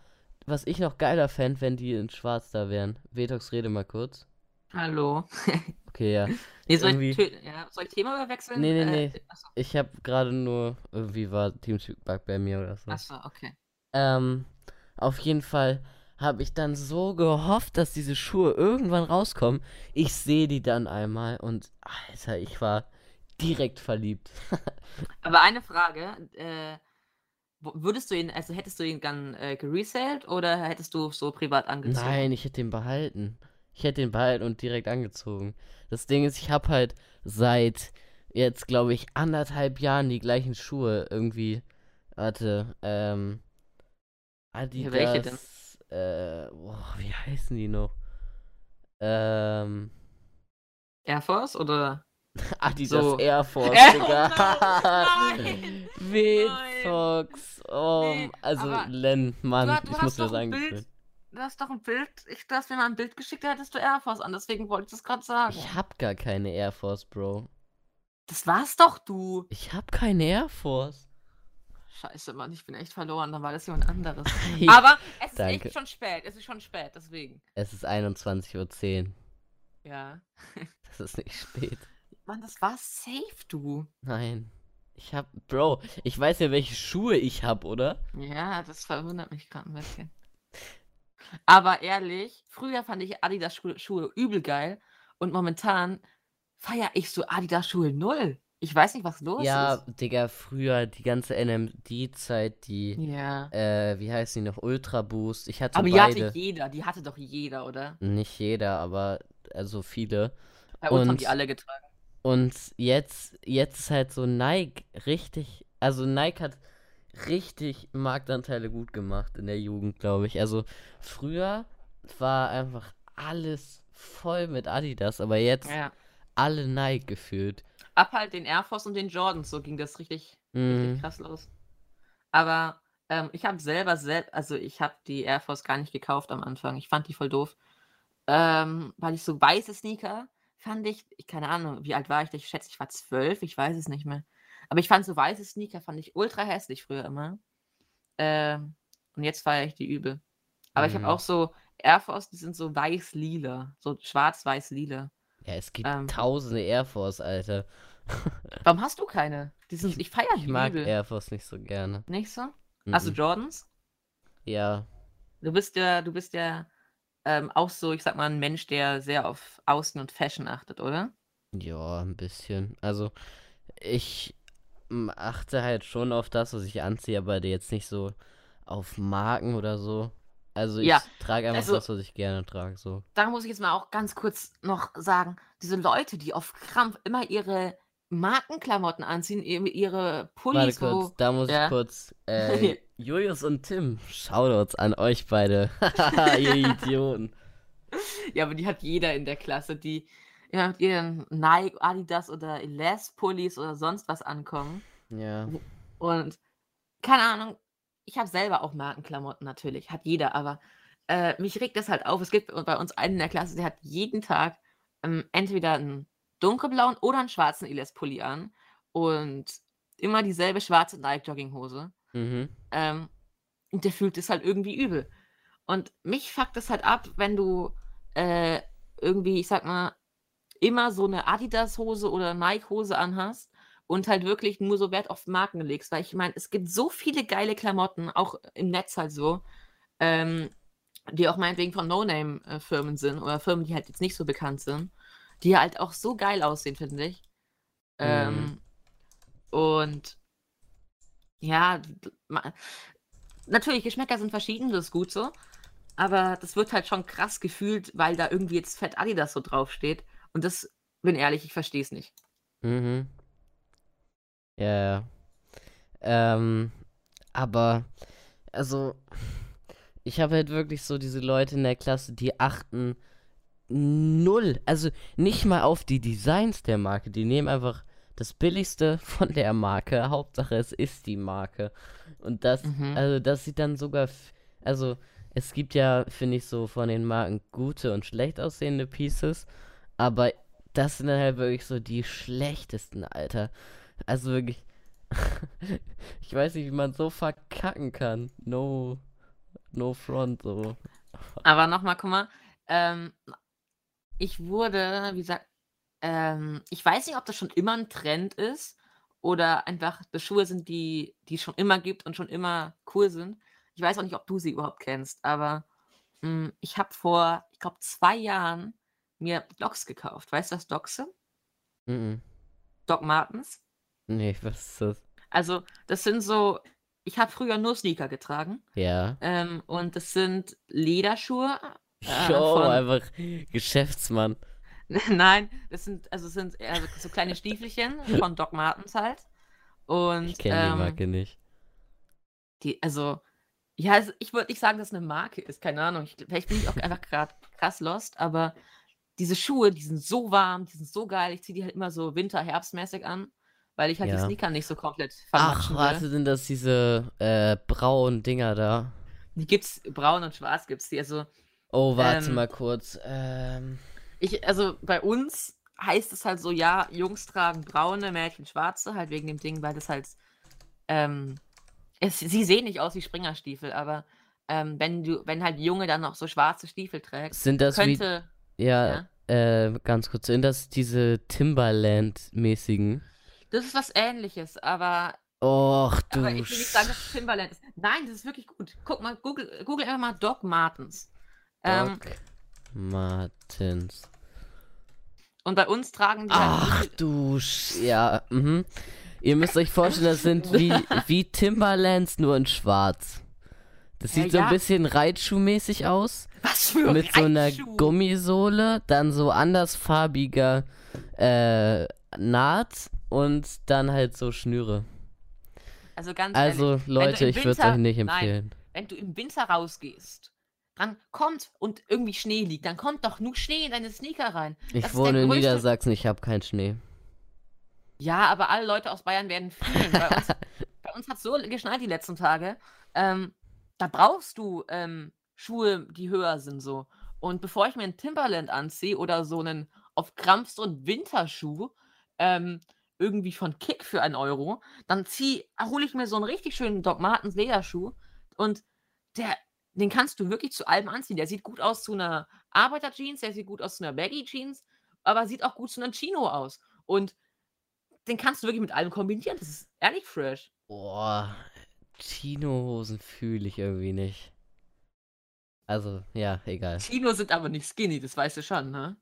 was ich noch geiler fände, wenn die in Schwarz da wären. Vetox, rede mal kurz. Hallo. Okay, ja. Nee, soll, Irgendwie- ich, ja, soll ich Thema überwechseln? Nee, nee, Äh, nee. achso, Ich habe gerade nur, irgendwie war Teamspeak bei mir oder so. achso, okay. Ähm, auf jeden Fall habe ich dann so gehofft, dass diese Schuhe irgendwann rauskommen. Ich sehe die dann einmal und Alter, ich war direkt verliebt. Aber eine Frage, äh, würdest du ihn, also hättest du ihn dann äh, geresellt oder hättest du so privat angezogen? Nein, ich hätte den behalten. Ich hätte den behalten und direkt angezogen. Das Ding ist, ich habe halt seit jetzt, glaube ich, anderthalb Jahren die gleichen Schuhe irgendwie. Warte, ähm. Adidas. welche denn? Äh, boah, wie heißen die noch? Ähm. Air Force oder? Adidas So. Air Force, Air- Digga. Nein! Wildfox. Oh, Nee, also Len, Mann, du, du ich muss das ein Bild, du hast doch ein Bild, ich, du hast mir mal ein Bild geschickt, da hattest du Air Force an, deswegen wollte ich das gerade sagen. Ich hab gar keine Air Force, Bro. Das war's doch du. Ich hab keine Air Force. Scheiße, Mann, ich bin echt verloren. Dann war das jemand anderes. Aber es ist danke. echt schon spät. Es ist schon spät, deswegen. Es ist 21.10 Uhr. Ja. Das ist nicht spät. Mann, das war safe, du. Nein. Ich hab, Bro, ich weiß ja, welche Schuhe ich hab, oder? Ja, das verwundert mich gerade ein bisschen. Aber ehrlich, früher fand ich Adidas Schu Schuhe übel geil und momentan feiere ich so Adidas Schuhe null. Ich weiß nicht, was los Ja, ist. Digga, früher die ganze NMD-Zeit, die, Ja. äh, wie heißt die noch? Ultra Boost. Ich hatte Aber die beide. hatte jeder, die hatte doch jeder, oder? Nicht jeder, aber also viele. Bei uns haben Und- die alle getragen. Und jetzt, jetzt ist halt so Nike richtig, also Nike hat richtig Marktanteile gut gemacht in der Jugend, glaube ich. Also früher war einfach alles voll mit Adidas, aber jetzt Ja. alle Nike gefühlt. Ab halt den Air Force und den Jordans, so ging das richtig, richtig Mhm. krass los. Aber ähm, ich habe selber, sel also ich habe die Air Force gar nicht gekauft am Anfang. Ich fand die voll doof. Ähm, weil ich so weiße Sneaker fand ich, ich keine Ahnung, wie alt war ich? Ich schätze, ich war zwölf, ich weiß es nicht mehr. Aber ich fand so weiße Sneaker, fand ich ultra hässlich früher immer. Ähm, und jetzt feiere ich die übel. Aber ich habe Mhm. auch so Air Force, die sind so weiß-lila, so schwarz-weiß-lila. Ja, es gibt Ähm. tausende Air Force, Alter. Warum hast du keine? Die sind, ich feiere Ich die mag übel. Air Force nicht so gerne. Nicht so? Hast du Mhm. Jordans? Ja, Du bist ja, du bist ja ähm, auch so, ich sag mal, ein Mensch, der sehr auf Außen und Fashion achtet, oder? ja, ein bisschen. Also, ich achte halt schon auf das, was ich anziehe, aber jetzt nicht so auf Marken oder so. Also, ich Ja, trage einfach also- das, was ich gerne trage, so. Da muss ich jetzt mal auch ganz kurz noch sagen, diese Leute, die auf Krampf immer ihre Markenklamotten anziehen, ihre, ihre Warte Pullis, kurz, wo. da muss Ja. ich kurz. Äh, Julius und Tim, Shoutouts an euch beide. Ihr Idioten. Ja, aber die hat jeder in der Klasse, die immer mit ihren Nike, Adidas oder Les-Pullis oder sonst was ankommen. Ja. Und keine Ahnung, ich habe selber auch Markenklamotten natürlich, hat jeder, aber äh, mich regt das halt auf. Es gibt bei uns einen in der Klasse, der hat jeden Tag ähm, entweder einen dunkelblauen oder einen schwarzen Iles-Pulli an und immer dieselbe schwarze Nike-Jogginghose. Mhm. Ähm, und der fühlt es halt irgendwie übel. Und mich fuckt es halt ab, wenn du äh, irgendwie, ich sag mal, immer so eine Adidas-Hose oder Nike-Hose anhast und halt wirklich nur so Wert auf Marken legst. Weil ich meine, es gibt so viele geile Klamotten, auch im Netz halt so, ähm, die auch meinetwegen von No-Name-Firmen sind oder Firmen, die halt jetzt nicht so bekannt sind, die halt auch so geil aussehen, finde ich. Ähm, und ja, d- ma- natürlich, Geschmäcker sind verschieden, das ist gut so. Aber das wird halt schon krass gefühlt, weil da irgendwie jetzt Fett Adidas so draufsteht. Und das, bin ehrlich, ich verstehe es nicht. Mhm. Ja, ja. Ähm, aber, also, ich habe halt wirklich so diese Leute in der Klasse, die achten null, also nicht mal auf die Designs der Marke. Die nehmen einfach das Billigste von der Marke. Hauptsache, es ist die Marke. Und das, Mhm. also, das sieht dann sogar, also, es gibt ja, finde ich, so von den Marken gute und schlecht aussehende Pieces. Aber das sind dann halt wirklich so die schlechtesten, Alter. Also wirklich. ich weiß nicht, wie man so verkacken kann. No. No front, so. Aber nochmal, guck mal, ähm, ich wurde, wie gesagt, ähm, ich weiß nicht, ob das schon immer ein Trend ist oder einfach das Schuhe sind, die die es schon immer gibt und schon immer cool sind. Ich weiß auch nicht, ob du sie überhaupt kennst, aber mm, ich habe vor, ich glaube, zwei Jahren mir Docs gekauft. Weißt du, was Docs sind? Mhm. Doc Martens. Nee, was ist das? Also, das sind so, ich habe früher nur Sneaker getragen Ja. ähm, und das sind Lederschuhe. äh, Yo, von- einfach Geschäftsmann. Nein, das sind, also sind eher so, kleine Stiefelchen von Doc Martens halt. Und Ich kenne die ähm, Marke nicht. die, also, ja, ich würde nicht sagen, dass es eine Marke ist, keine Ahnung. Ich, vielleicht bin ich auch einfach gerade krass lost, aber diese Schuhe, die sind so warm, die sind so geil. Ich ziehe die halt immer so Winter-Herbstmäßig an, weil ich halt die Ja. Sneaker nicht so komplett Ach, vermatschen will. warte, sind das diese äh, braunen Dinger da? Die gibt's braun und schwarz gibt's die. Also, Oh, warte Ähm, mal kurz. Ähm, ich, also bei uns heißt es halt so, ja, Jungs tragen braune, Mädchen schwarze, halt wegen dem Ding, weil das halt, ähm, Es, sie sehen nicht aus wie Springerstiefel, aber ähm, wenn du, wenn halt Junge dann noch so schwarze Stiefel trägt, Sind das könnte. wie, ja, äh, ganz kurz, sind das diese Timberland-mäßigen? Das ist was ähnliches, aber, Och, du. aber ich will nicht sagen, dass es Timberland ist. Nein, das ist wirklich gut. Guck mal, Google, Google einfach mal Doc Martens. Ähm, Doc Martens. und bei uns tragen die halt Ach diese- du, Sch ja, mhm. Ihr müsst euch vorstellen, das sind wie, wie Timberlands, nur in schwarz. Das Ja, sieht so ein ja. bisschen Reitschuhmäßig aus. was für mit so einer Reitschuh. Gummisohle, dann so andersfarbiger äh, Naht und dann halt so Schnüre. Also ganz Also ehrlich, Leute, ich würde es euch nicht Nein, empfehlen. wenn du im Winter rausgehst, dann kommt und irgendwie Schnee liegt, dann kommt doch nur Schnee in deine Sneaker rein. Ich das wohne in Niedersachsen, ich habe keinen Schnee. Ja, aber alle Leute aus Bayern werden fühlen. Bei uns, bei uns hat es so geschneit die letzten Tage. Ähm, da brauchst du ähm, Schuhe, die höher sind so. Und bevor ich mir einen Timberland anziehe oder so einen auf Krampf so einen Winterschuh, ähm, irgendwie von Kick für einen Euro, dann zieh, hole ich mir so einen richtig schönen Doc Martens Lederschuh und der, den kannst du wirklich zu allem anziehen. Der sieht gut aus zu einer Arbeiterjeans, der sieht gut aus zu einer Baggy Jeans, aber sieht auch gut zu einem Chino aus. Und den kannst du wirklich mit allem kombinieren. Das ist ehrlich fresh. Boah, Chino-Hosen fühle ich irgendwie nicht. Also, ja, egal. Chino sind aber nicht skinny, das weißt du schon, ne?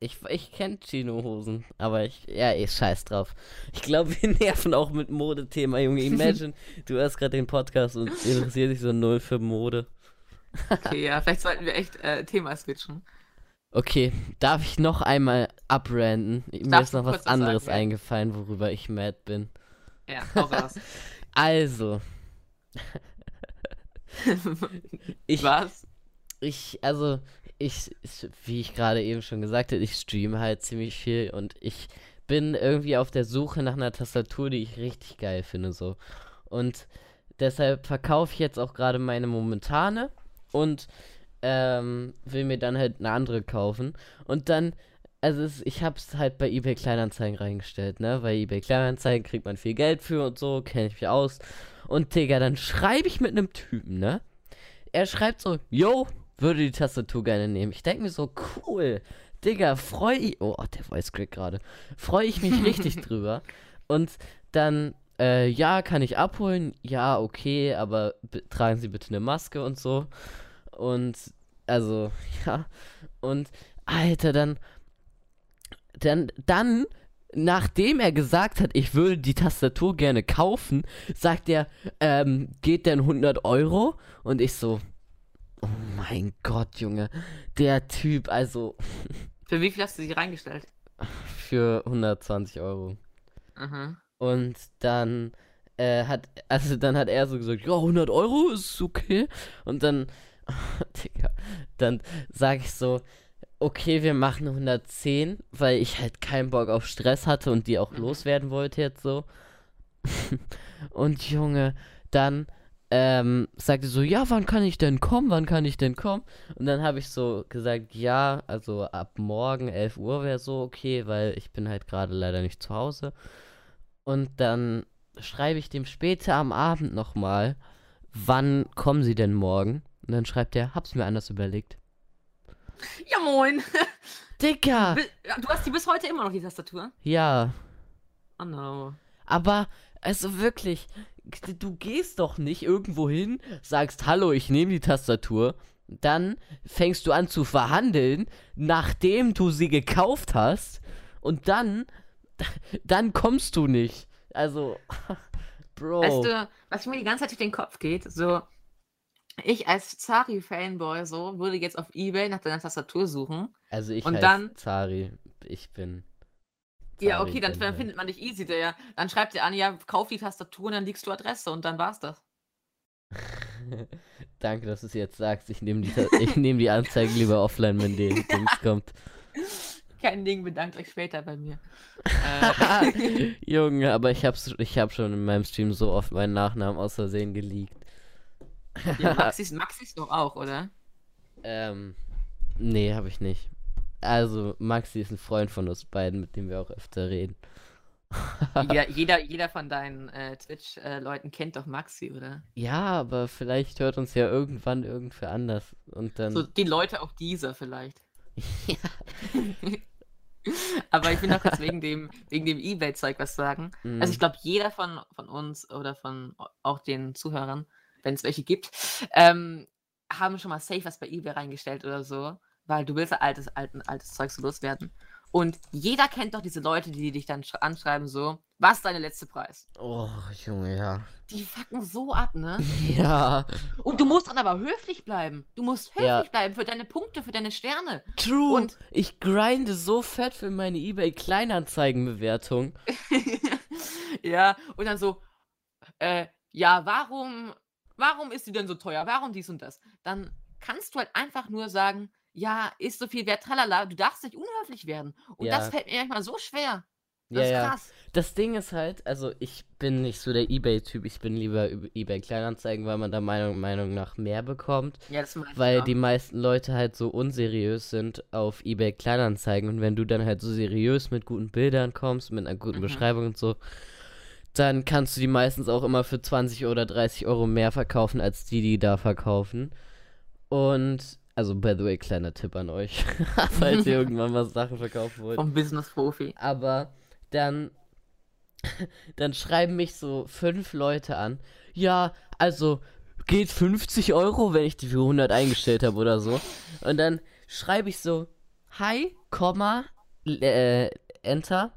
Ich, ich kenne Chino-Hosen, aber ich, ja, ich scheiß drauf. Ich glaube, wir nerven auch mit Modethema, Junge. Imagine, du hörst gerade den Podcast und interessiert dich so null für Mode. Okay, ja, vielleicht sollten wir echt äh, Thema switchen. Okay, darf ich noch einmal abranden? Mir ist noch was was anderes sagen, eingefallen, worüber ich mad bin. Ja, hau raus. Also, ich, Was? ich, also, ich, wie ich gerade eben schon gesagt habe, ich streame halt ziemlich viel und ich bin irgendwie auf der Suche nach einer Tastatur, die ich richtig geil finde, so. Und deshalb verkaufe ich jetzt auch gerade meine momentane und ähm, will mir dann halt eine andere kaufen. Und dann, also es, ich habe es halt bei eBay Kleinanzeigen reingestellt, ne? Bei eBay Kleinanzeigen kriegt man viel Geld für und so, kenne ich mich aus. Und Digga, dann schreibe ich mit einem Typen, ne? Er schreibt so, yo, würde die Tastatur gerne nehmen. Ich denke mir so, cool. Digga, freu ich. Oh, der Voice Crack gerade. Freue ich mich richtig drüber. Und dann, äh, ja, kann ich abholen. Ja, okay, aber tragen Sie bitte eine Maske und so. Und, also, ja. Und, Alter, dann, dann, dann, nachdem er gesagt hat, ich würde die Tastatur gerne kaufen, sagt er, ähm, geht denn 100 Euro? Und ich so, mein Gott, Junge, der Typ, also Für wie viel hast du sie reingestellt? für 120 Euro. Mhm. Und dann äh, hat, also dann hat er so gesagt, ja, 100 Euro ist okay. Und dann, Digga, dann sag ich so, okay, wir machen 110, weil ich halt keinen Bock auf Stress hatte und die auch Mhm. loswerden wollte jetzt so. und Junge, dann ähm, sagte so, ja, wann kann ich denn kommen? Wann kann ich denn kommen? Und dann habe ich so gesagt, ja, also ab morgen 11 Uhr wäre so okay, weil ich bin halt gerade leider nicht zu Hause. Und dann schreibe ich dem später am Abend nochmal, wann kommen Sie denn morgen? Und dann schreibt er, hab's mir anders überlegt. Ja, moin. Dicker! Du hast die bis heute immer noch, die Tastatur? Ja, Oh no. aber, also wirklich, du gehst doch nicht irgendwo hin, sagst, hallo, ich nehme die Tastatur, dann fängst du an zu verhandeln, nachdem du sie gekauft hast, und dann, dann kommst du nicht. Also, Bro. Weißt du, was mir die ganze Zeit durch den Kopf geht? So, ich als Zari-Fanboy so würde jetzt auf Ebay nach deiner Tastatur suchen. also ich und dann- Zari, ich bin. Ja, okay, dann, dann findet man dich easy, der. Dann schreibt dir an, ja, kauf die Tastatur und dann liegst du Adresse und dann war's das. Danke, dass du es jetzt sagst. Ich nehme die, ich nehm die Anzeige lieber offline, wenn die Dings kommt. Kein Ding, bedankt euch später bei mir. Äh, Junge, aber ich hab's, ich hab schon in meinem Stream so oft meinen Nachnamen aus Versehen geleakt. ja, Maxis, Maxis doch auch, oder? Ähm, nee, hab ich nicht. Also, Maxi ist ein Freund von uns beiden, mit dem wir auch öfter reden. Jeder, jeder, jeder von deinen äh, Twitch-Leuten kennt doch Maxi, oder? Ja, aber vielleicht hört uns ja irgendwann irgendwer anders. Und dann. So die Leute auf dieser vielleicht. ja. Aber ich will noch kurz wegen dem, wegen dem Ebay-Zeug was sagen. Mhm. Also ich glaube, jeder von, von uns oder von auch den Zuhörern, wenn es welche gibt, ähm, haben schon mal safe was bei Ebay reingestellt oder so, weil du willst altes, alten, altes Zeug so loswerden. Und jeder kennt doch diese Leute, die dich dann sch- anschreiben so, was ist dein letzter Preis? Oh, Junge, ja. Die fucken so ab, ne? Ja. Und du musst dann aber höflich bleiben. Du musst höflich Ja. bleiben für deine Punkte, für deine Sterne. True. Und- ich grinde so fett für meine eBay Kleinanzeigenbewertung. ja, und dann so, äh, ja, warum, warum ist die denn so teuer? Warum dies und das? Dann kannst du halt einfach nur sagen, ja, ist so viel wert, tralala, du darfst nicht unhöflich werden. Und Ja. das fällt mir manchmal so schwer. Das Ja, ist ja. krass. Das Ding ist halt, also ich bin nicht so der eBay-Typ, ich bin lieber über eBay Kleinanzeigen, weil man da Meinung, Meinung nach mehr bekommt. Ja, das meine ich Weil auch. die meisten Leute halt so unseriös sind auf eBay Kleinanzeigen und wenn du dann halt so seriös mit guten Bildern kommst, mit einer guten Mhm. Beschreibung und so, dann kannst du die meistens auch immer für 20 oder 30 Euro mehr verkaufen, als die, die da verkaufen. Und, also by the way, kleiner Tipp an euch, falls ihr irgendwann mal Sachen verkaufen wollt. Vom Business-Profi. Aber dann, dann schreiben mich so fünf Leute an. Ja, also geht 50 Euro, wenn ich die für 100 eingestellt habe oder so. Und dann schreibe ich so, hi, Komma, äh, Enter,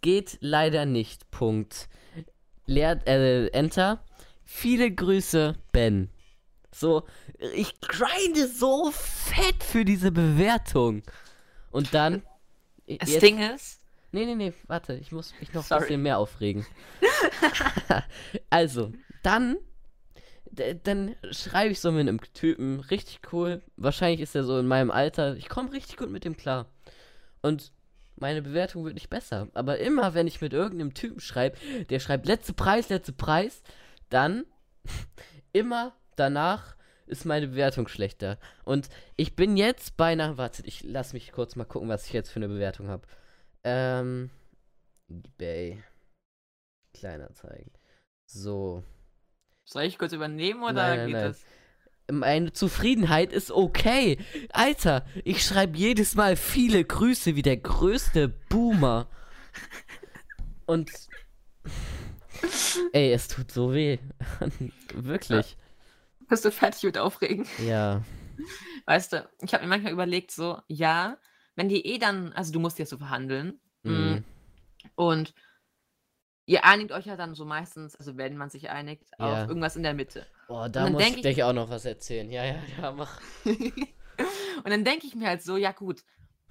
geht leider nicht, Punkt. Leer, äh, Enter, viele Grüße, Ben. So, ich grinde so fett für diese Bewertung. Und dann. Das jetzt- Ding ist, Nee, nee, nee, warte, ich muss mich noch ein Sorry. bisschen mehr aufregen. also, dann, dann schreibe ich so mit einem Typen, richtig cool. Wahrscheinlich ist er so in meinem Alter. Ich komme richtig gut mit dem klar. Und meine Bewertung wird nicht besser. Aber immer, wenn ich mit irgendeinem Typen schreibe, der schreibt letzte Preis, letzte Preis, dann immer danach ist meine Bewertung schlechter. Und ich bin jetzt beinahe, warte, ich lass mich kurz mal gucken, was ich jetzt für eine Bewertung habe. Ähm, eBay. Kleinanzeigen. So. soll ich kurz übernehmen oder Nein, nein, geht nein. das? Meine Zufriedenheit ist okay. Alter, ich schreibe jedes Mal viele Grüße wie der größte Boomer. Und. Ey, es tut so weh. Wirklich. Bist du fertig mit Aufregen? Ja. Weißt du, ich habe mir manchmal überlegt, so, ja, wenn die eh dann, also du musst ja so verhandeln. Mhm. mm, Und ihr einigt euch ja dann so meistens, also wenn man sich einigt, Ja. auf irgendwas in der Mitte. Boah, da dann muss ich- gleich auch noch was erzählen. Ja, ja, ja, mach. und dann denke ich mir halt so, ja gut,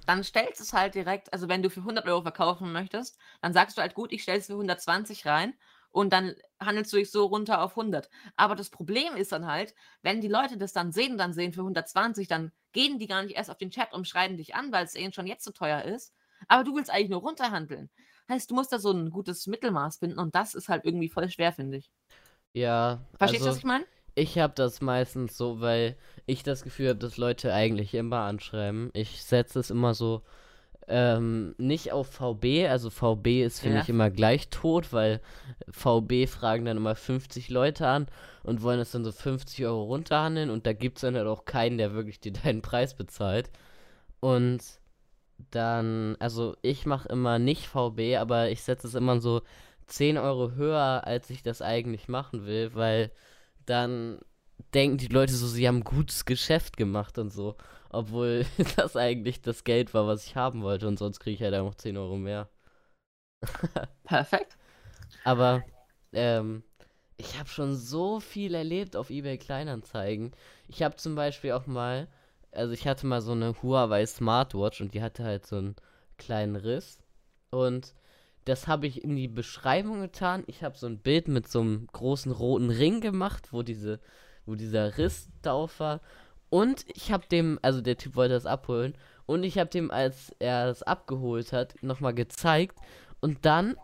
dann stellst du es halt direkt, also wenn du für 100 Euro verkaufen möchtest, dann sagst du halt, gut, ich stelle es für 120 rein und dann handelst du dich so runter auf 100. Aber das Problem ist dann halt, wenn die Leute das dann sehen, dann sehen für 120, dann gehen die gar nicht erst auf den Chat und schreien dich an, weil es ihnen schon jetzt zu teuer ist. Aber du willst eigentlich nur runterhandeln. Heißt, du musst da so ein gutes Mittelmaß finden und das ist halt irgendwie voll schwer, finde ich. Ja. Verstehst du, also, was ich meine? Ich habe das meistens so, weil ich das Gefühl habe, dass Leute eigentlich immer anschreiben. Ich setze es immer so ähm, nicht auf VB, also VB ist finde Ja. ich immer gleich tot, weil VB fragen dann immer 50 Leute an und wollen es dann so 50 Euro runterhandeln und da gibt es dann halt auch keinen, der wirklich dir deinen Preis bezahlt. Und dann, also ich mache immer nicht VB, aber ich setze es immer so 10 Euro höher, als ich das eigentlich machen will, weil dann denken die Leute so, sie haben ein gutes Geschäft gemacht und so. Obwohl das eigentlich das Geld war, was ich haben wollte und sonst kriege ich halt auch noch 10 Euro mehr. Perfekt. Aber ähm, ich habe schon so viel erlebt auf eBay Kleinanzeigen. Ich habe zum Beispiel auch mal, also ich hatte mal so eine Huawei Smartwatch und die hatte halt so einen kleinen Riss. Und das habe ich in die Beschreibung getan. Ich habe so ein Bild mit so einem großen roten Ring gemacht, wo diese, wo dieser Riss drauf war. Und ich habe dem, also der Typ wollte das abholen. Und ich habe dem, als er es abgeholt hat, nochmal gezeigt. Und dann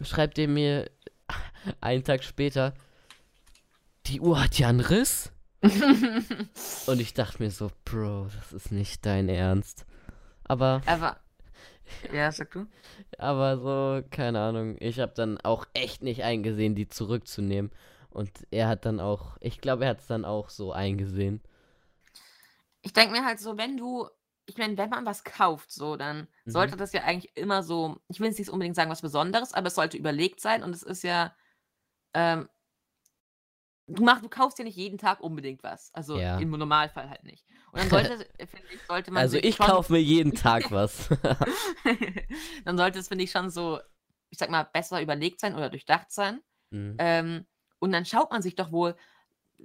schreibt er mir einen Tag später, die Uhr hat ja einen Riss. Und ich dachte mir so, Bro, das ist nicht dein Ernst. Aber Aber Ja, sag du. Aber so, keine Ahnung. Ich habe dann auch echt nicht eingesehen, die zurückzunehmen. Und er hat dann auch, ich glaube, er hat es dann auch so eingesehen. Ich denke mir halt so, wenn du, ich meine, wenn man was kauft, so, dann Mhm. sollte das ja eigentlich immer so, ich will jetzt nicht unbedingt sagen was Besonderes, aber es sollte überlegt sein und es ist ja, ähm, du, mach, du kaufst ja nicht jeden Tag unbedingt was. Also Ja. im Normalfall halt nicht. Und dann sollte, finde ich, sollte man Also ich schon, kaufe mir jeden Tag was. dann sollte es, finde ich, schon so, ich sag mal, besser überlegt sein oder durchdacht sein. Mhm. Ähm, und dann schaut man sich doch wohl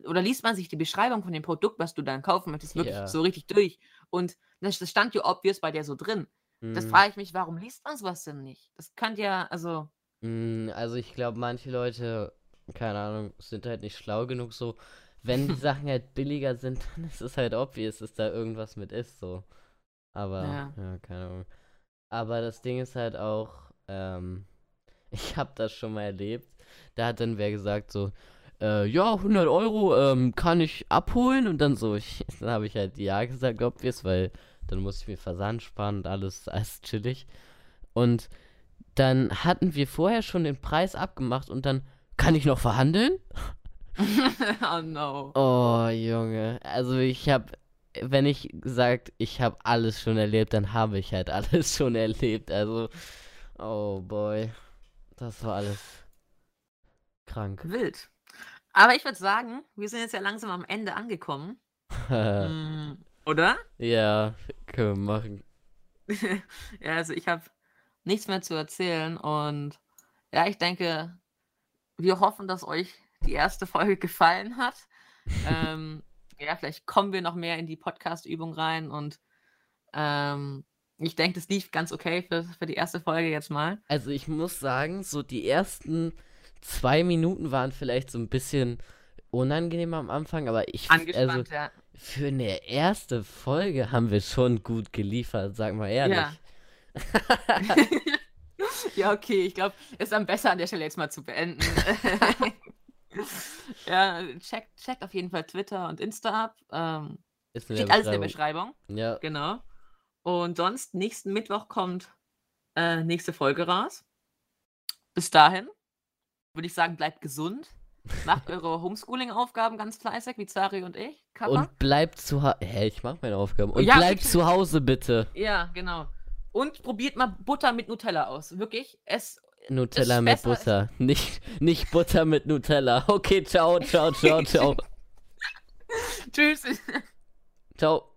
oder liest man sich die Beschreibung von dem Produkt, was du dann kaufen möchtest, wirklich Ja. so richtig durch. Und das, das stand ja obvious bei dir so drin. Das Mhm. frage ich mich, warum liest man sowas denn nicht? Das könnte ja, also, Mm, Also ich glaube, manche Leute, keine Ahnung, sind halt nicht schlau genug so. Wenn die Sachen halt billiger sind, dann ist es halt obvious, dass da irgendwas mit ist so. Aber, Ja. ja, keine Ahnung. Aber das Ding ist halt auch, ähm, ich habe das schon mal erlebt. Da hat dann wer gesagt so, äh, ja, 100 Euro ähm, kann ich abholen und dann so, ich, dann habe ich halt ja gesagt, obvious, weil dann musste ich mir Versand sparen und alles, alles chillig. Und dann hatten wir vorher schon den Preis abgemacht und dann, kann ich noch verhandeln? oh no. Oh, Junge. Also ich habe, wenn ich gesagt, ich habe alles schon erlebt, dann habe ich halt alles schon erlebt. Also, oh boy. Das war alles krank. Wild. Aber ich würde sagen, wir sind jetzt ja langsam am Ende angekommen. Mm, Oder? ja, können wir machen. ja, also ich habe nichts mehr zu erzählen und ja, ich denke, wir hoffen, dass euch die erste Folge gefallen hat. ähm, ja, vielleicht kommen wir noch mehr in die Podcast-Übung rein und ähm, ich denke, das lief ganz okay für, für die erste Folge jetzt mal. Also ich muss sagen, so die ersten zwei Minuten waren vielleicht so ein bisschen unangenehm am Anfang, aber ich, also Angespannt, ja. für eine erste Folge haben wir schon gut geliefert, sag mal ehrlich. Ja. ja, okay, ich glaube, ist dann besser an der Stelle jetzt mal zu beenden. ja, checkt, checkt auf jeden Fall Twitter und Insta ab. Ähm, steht alles in der Beschreibung. Beschreibung. Ja, Genau. Und sonst, nächsten Mittwoch kommt äh, nächste Folge raus. Bis dahin würde ich sagen, bleibt gesund. Macht eure Homeschooling-Aufgaben ganz fleißig, wie Zari und ich. Kappa. und bleibt zu Hause. Hä, ich mach meine Aufgaben. Und Ja, bleibt zu Hause bitte. ja, genau. Und probiert mal Butter mit Nutella aus. Wirklich, es Nutella mit besser- Butter. Nicht, nicht Butter mit Nutella. Okay, ciao, ciao, ciao, ciao. Tschüss. ciao.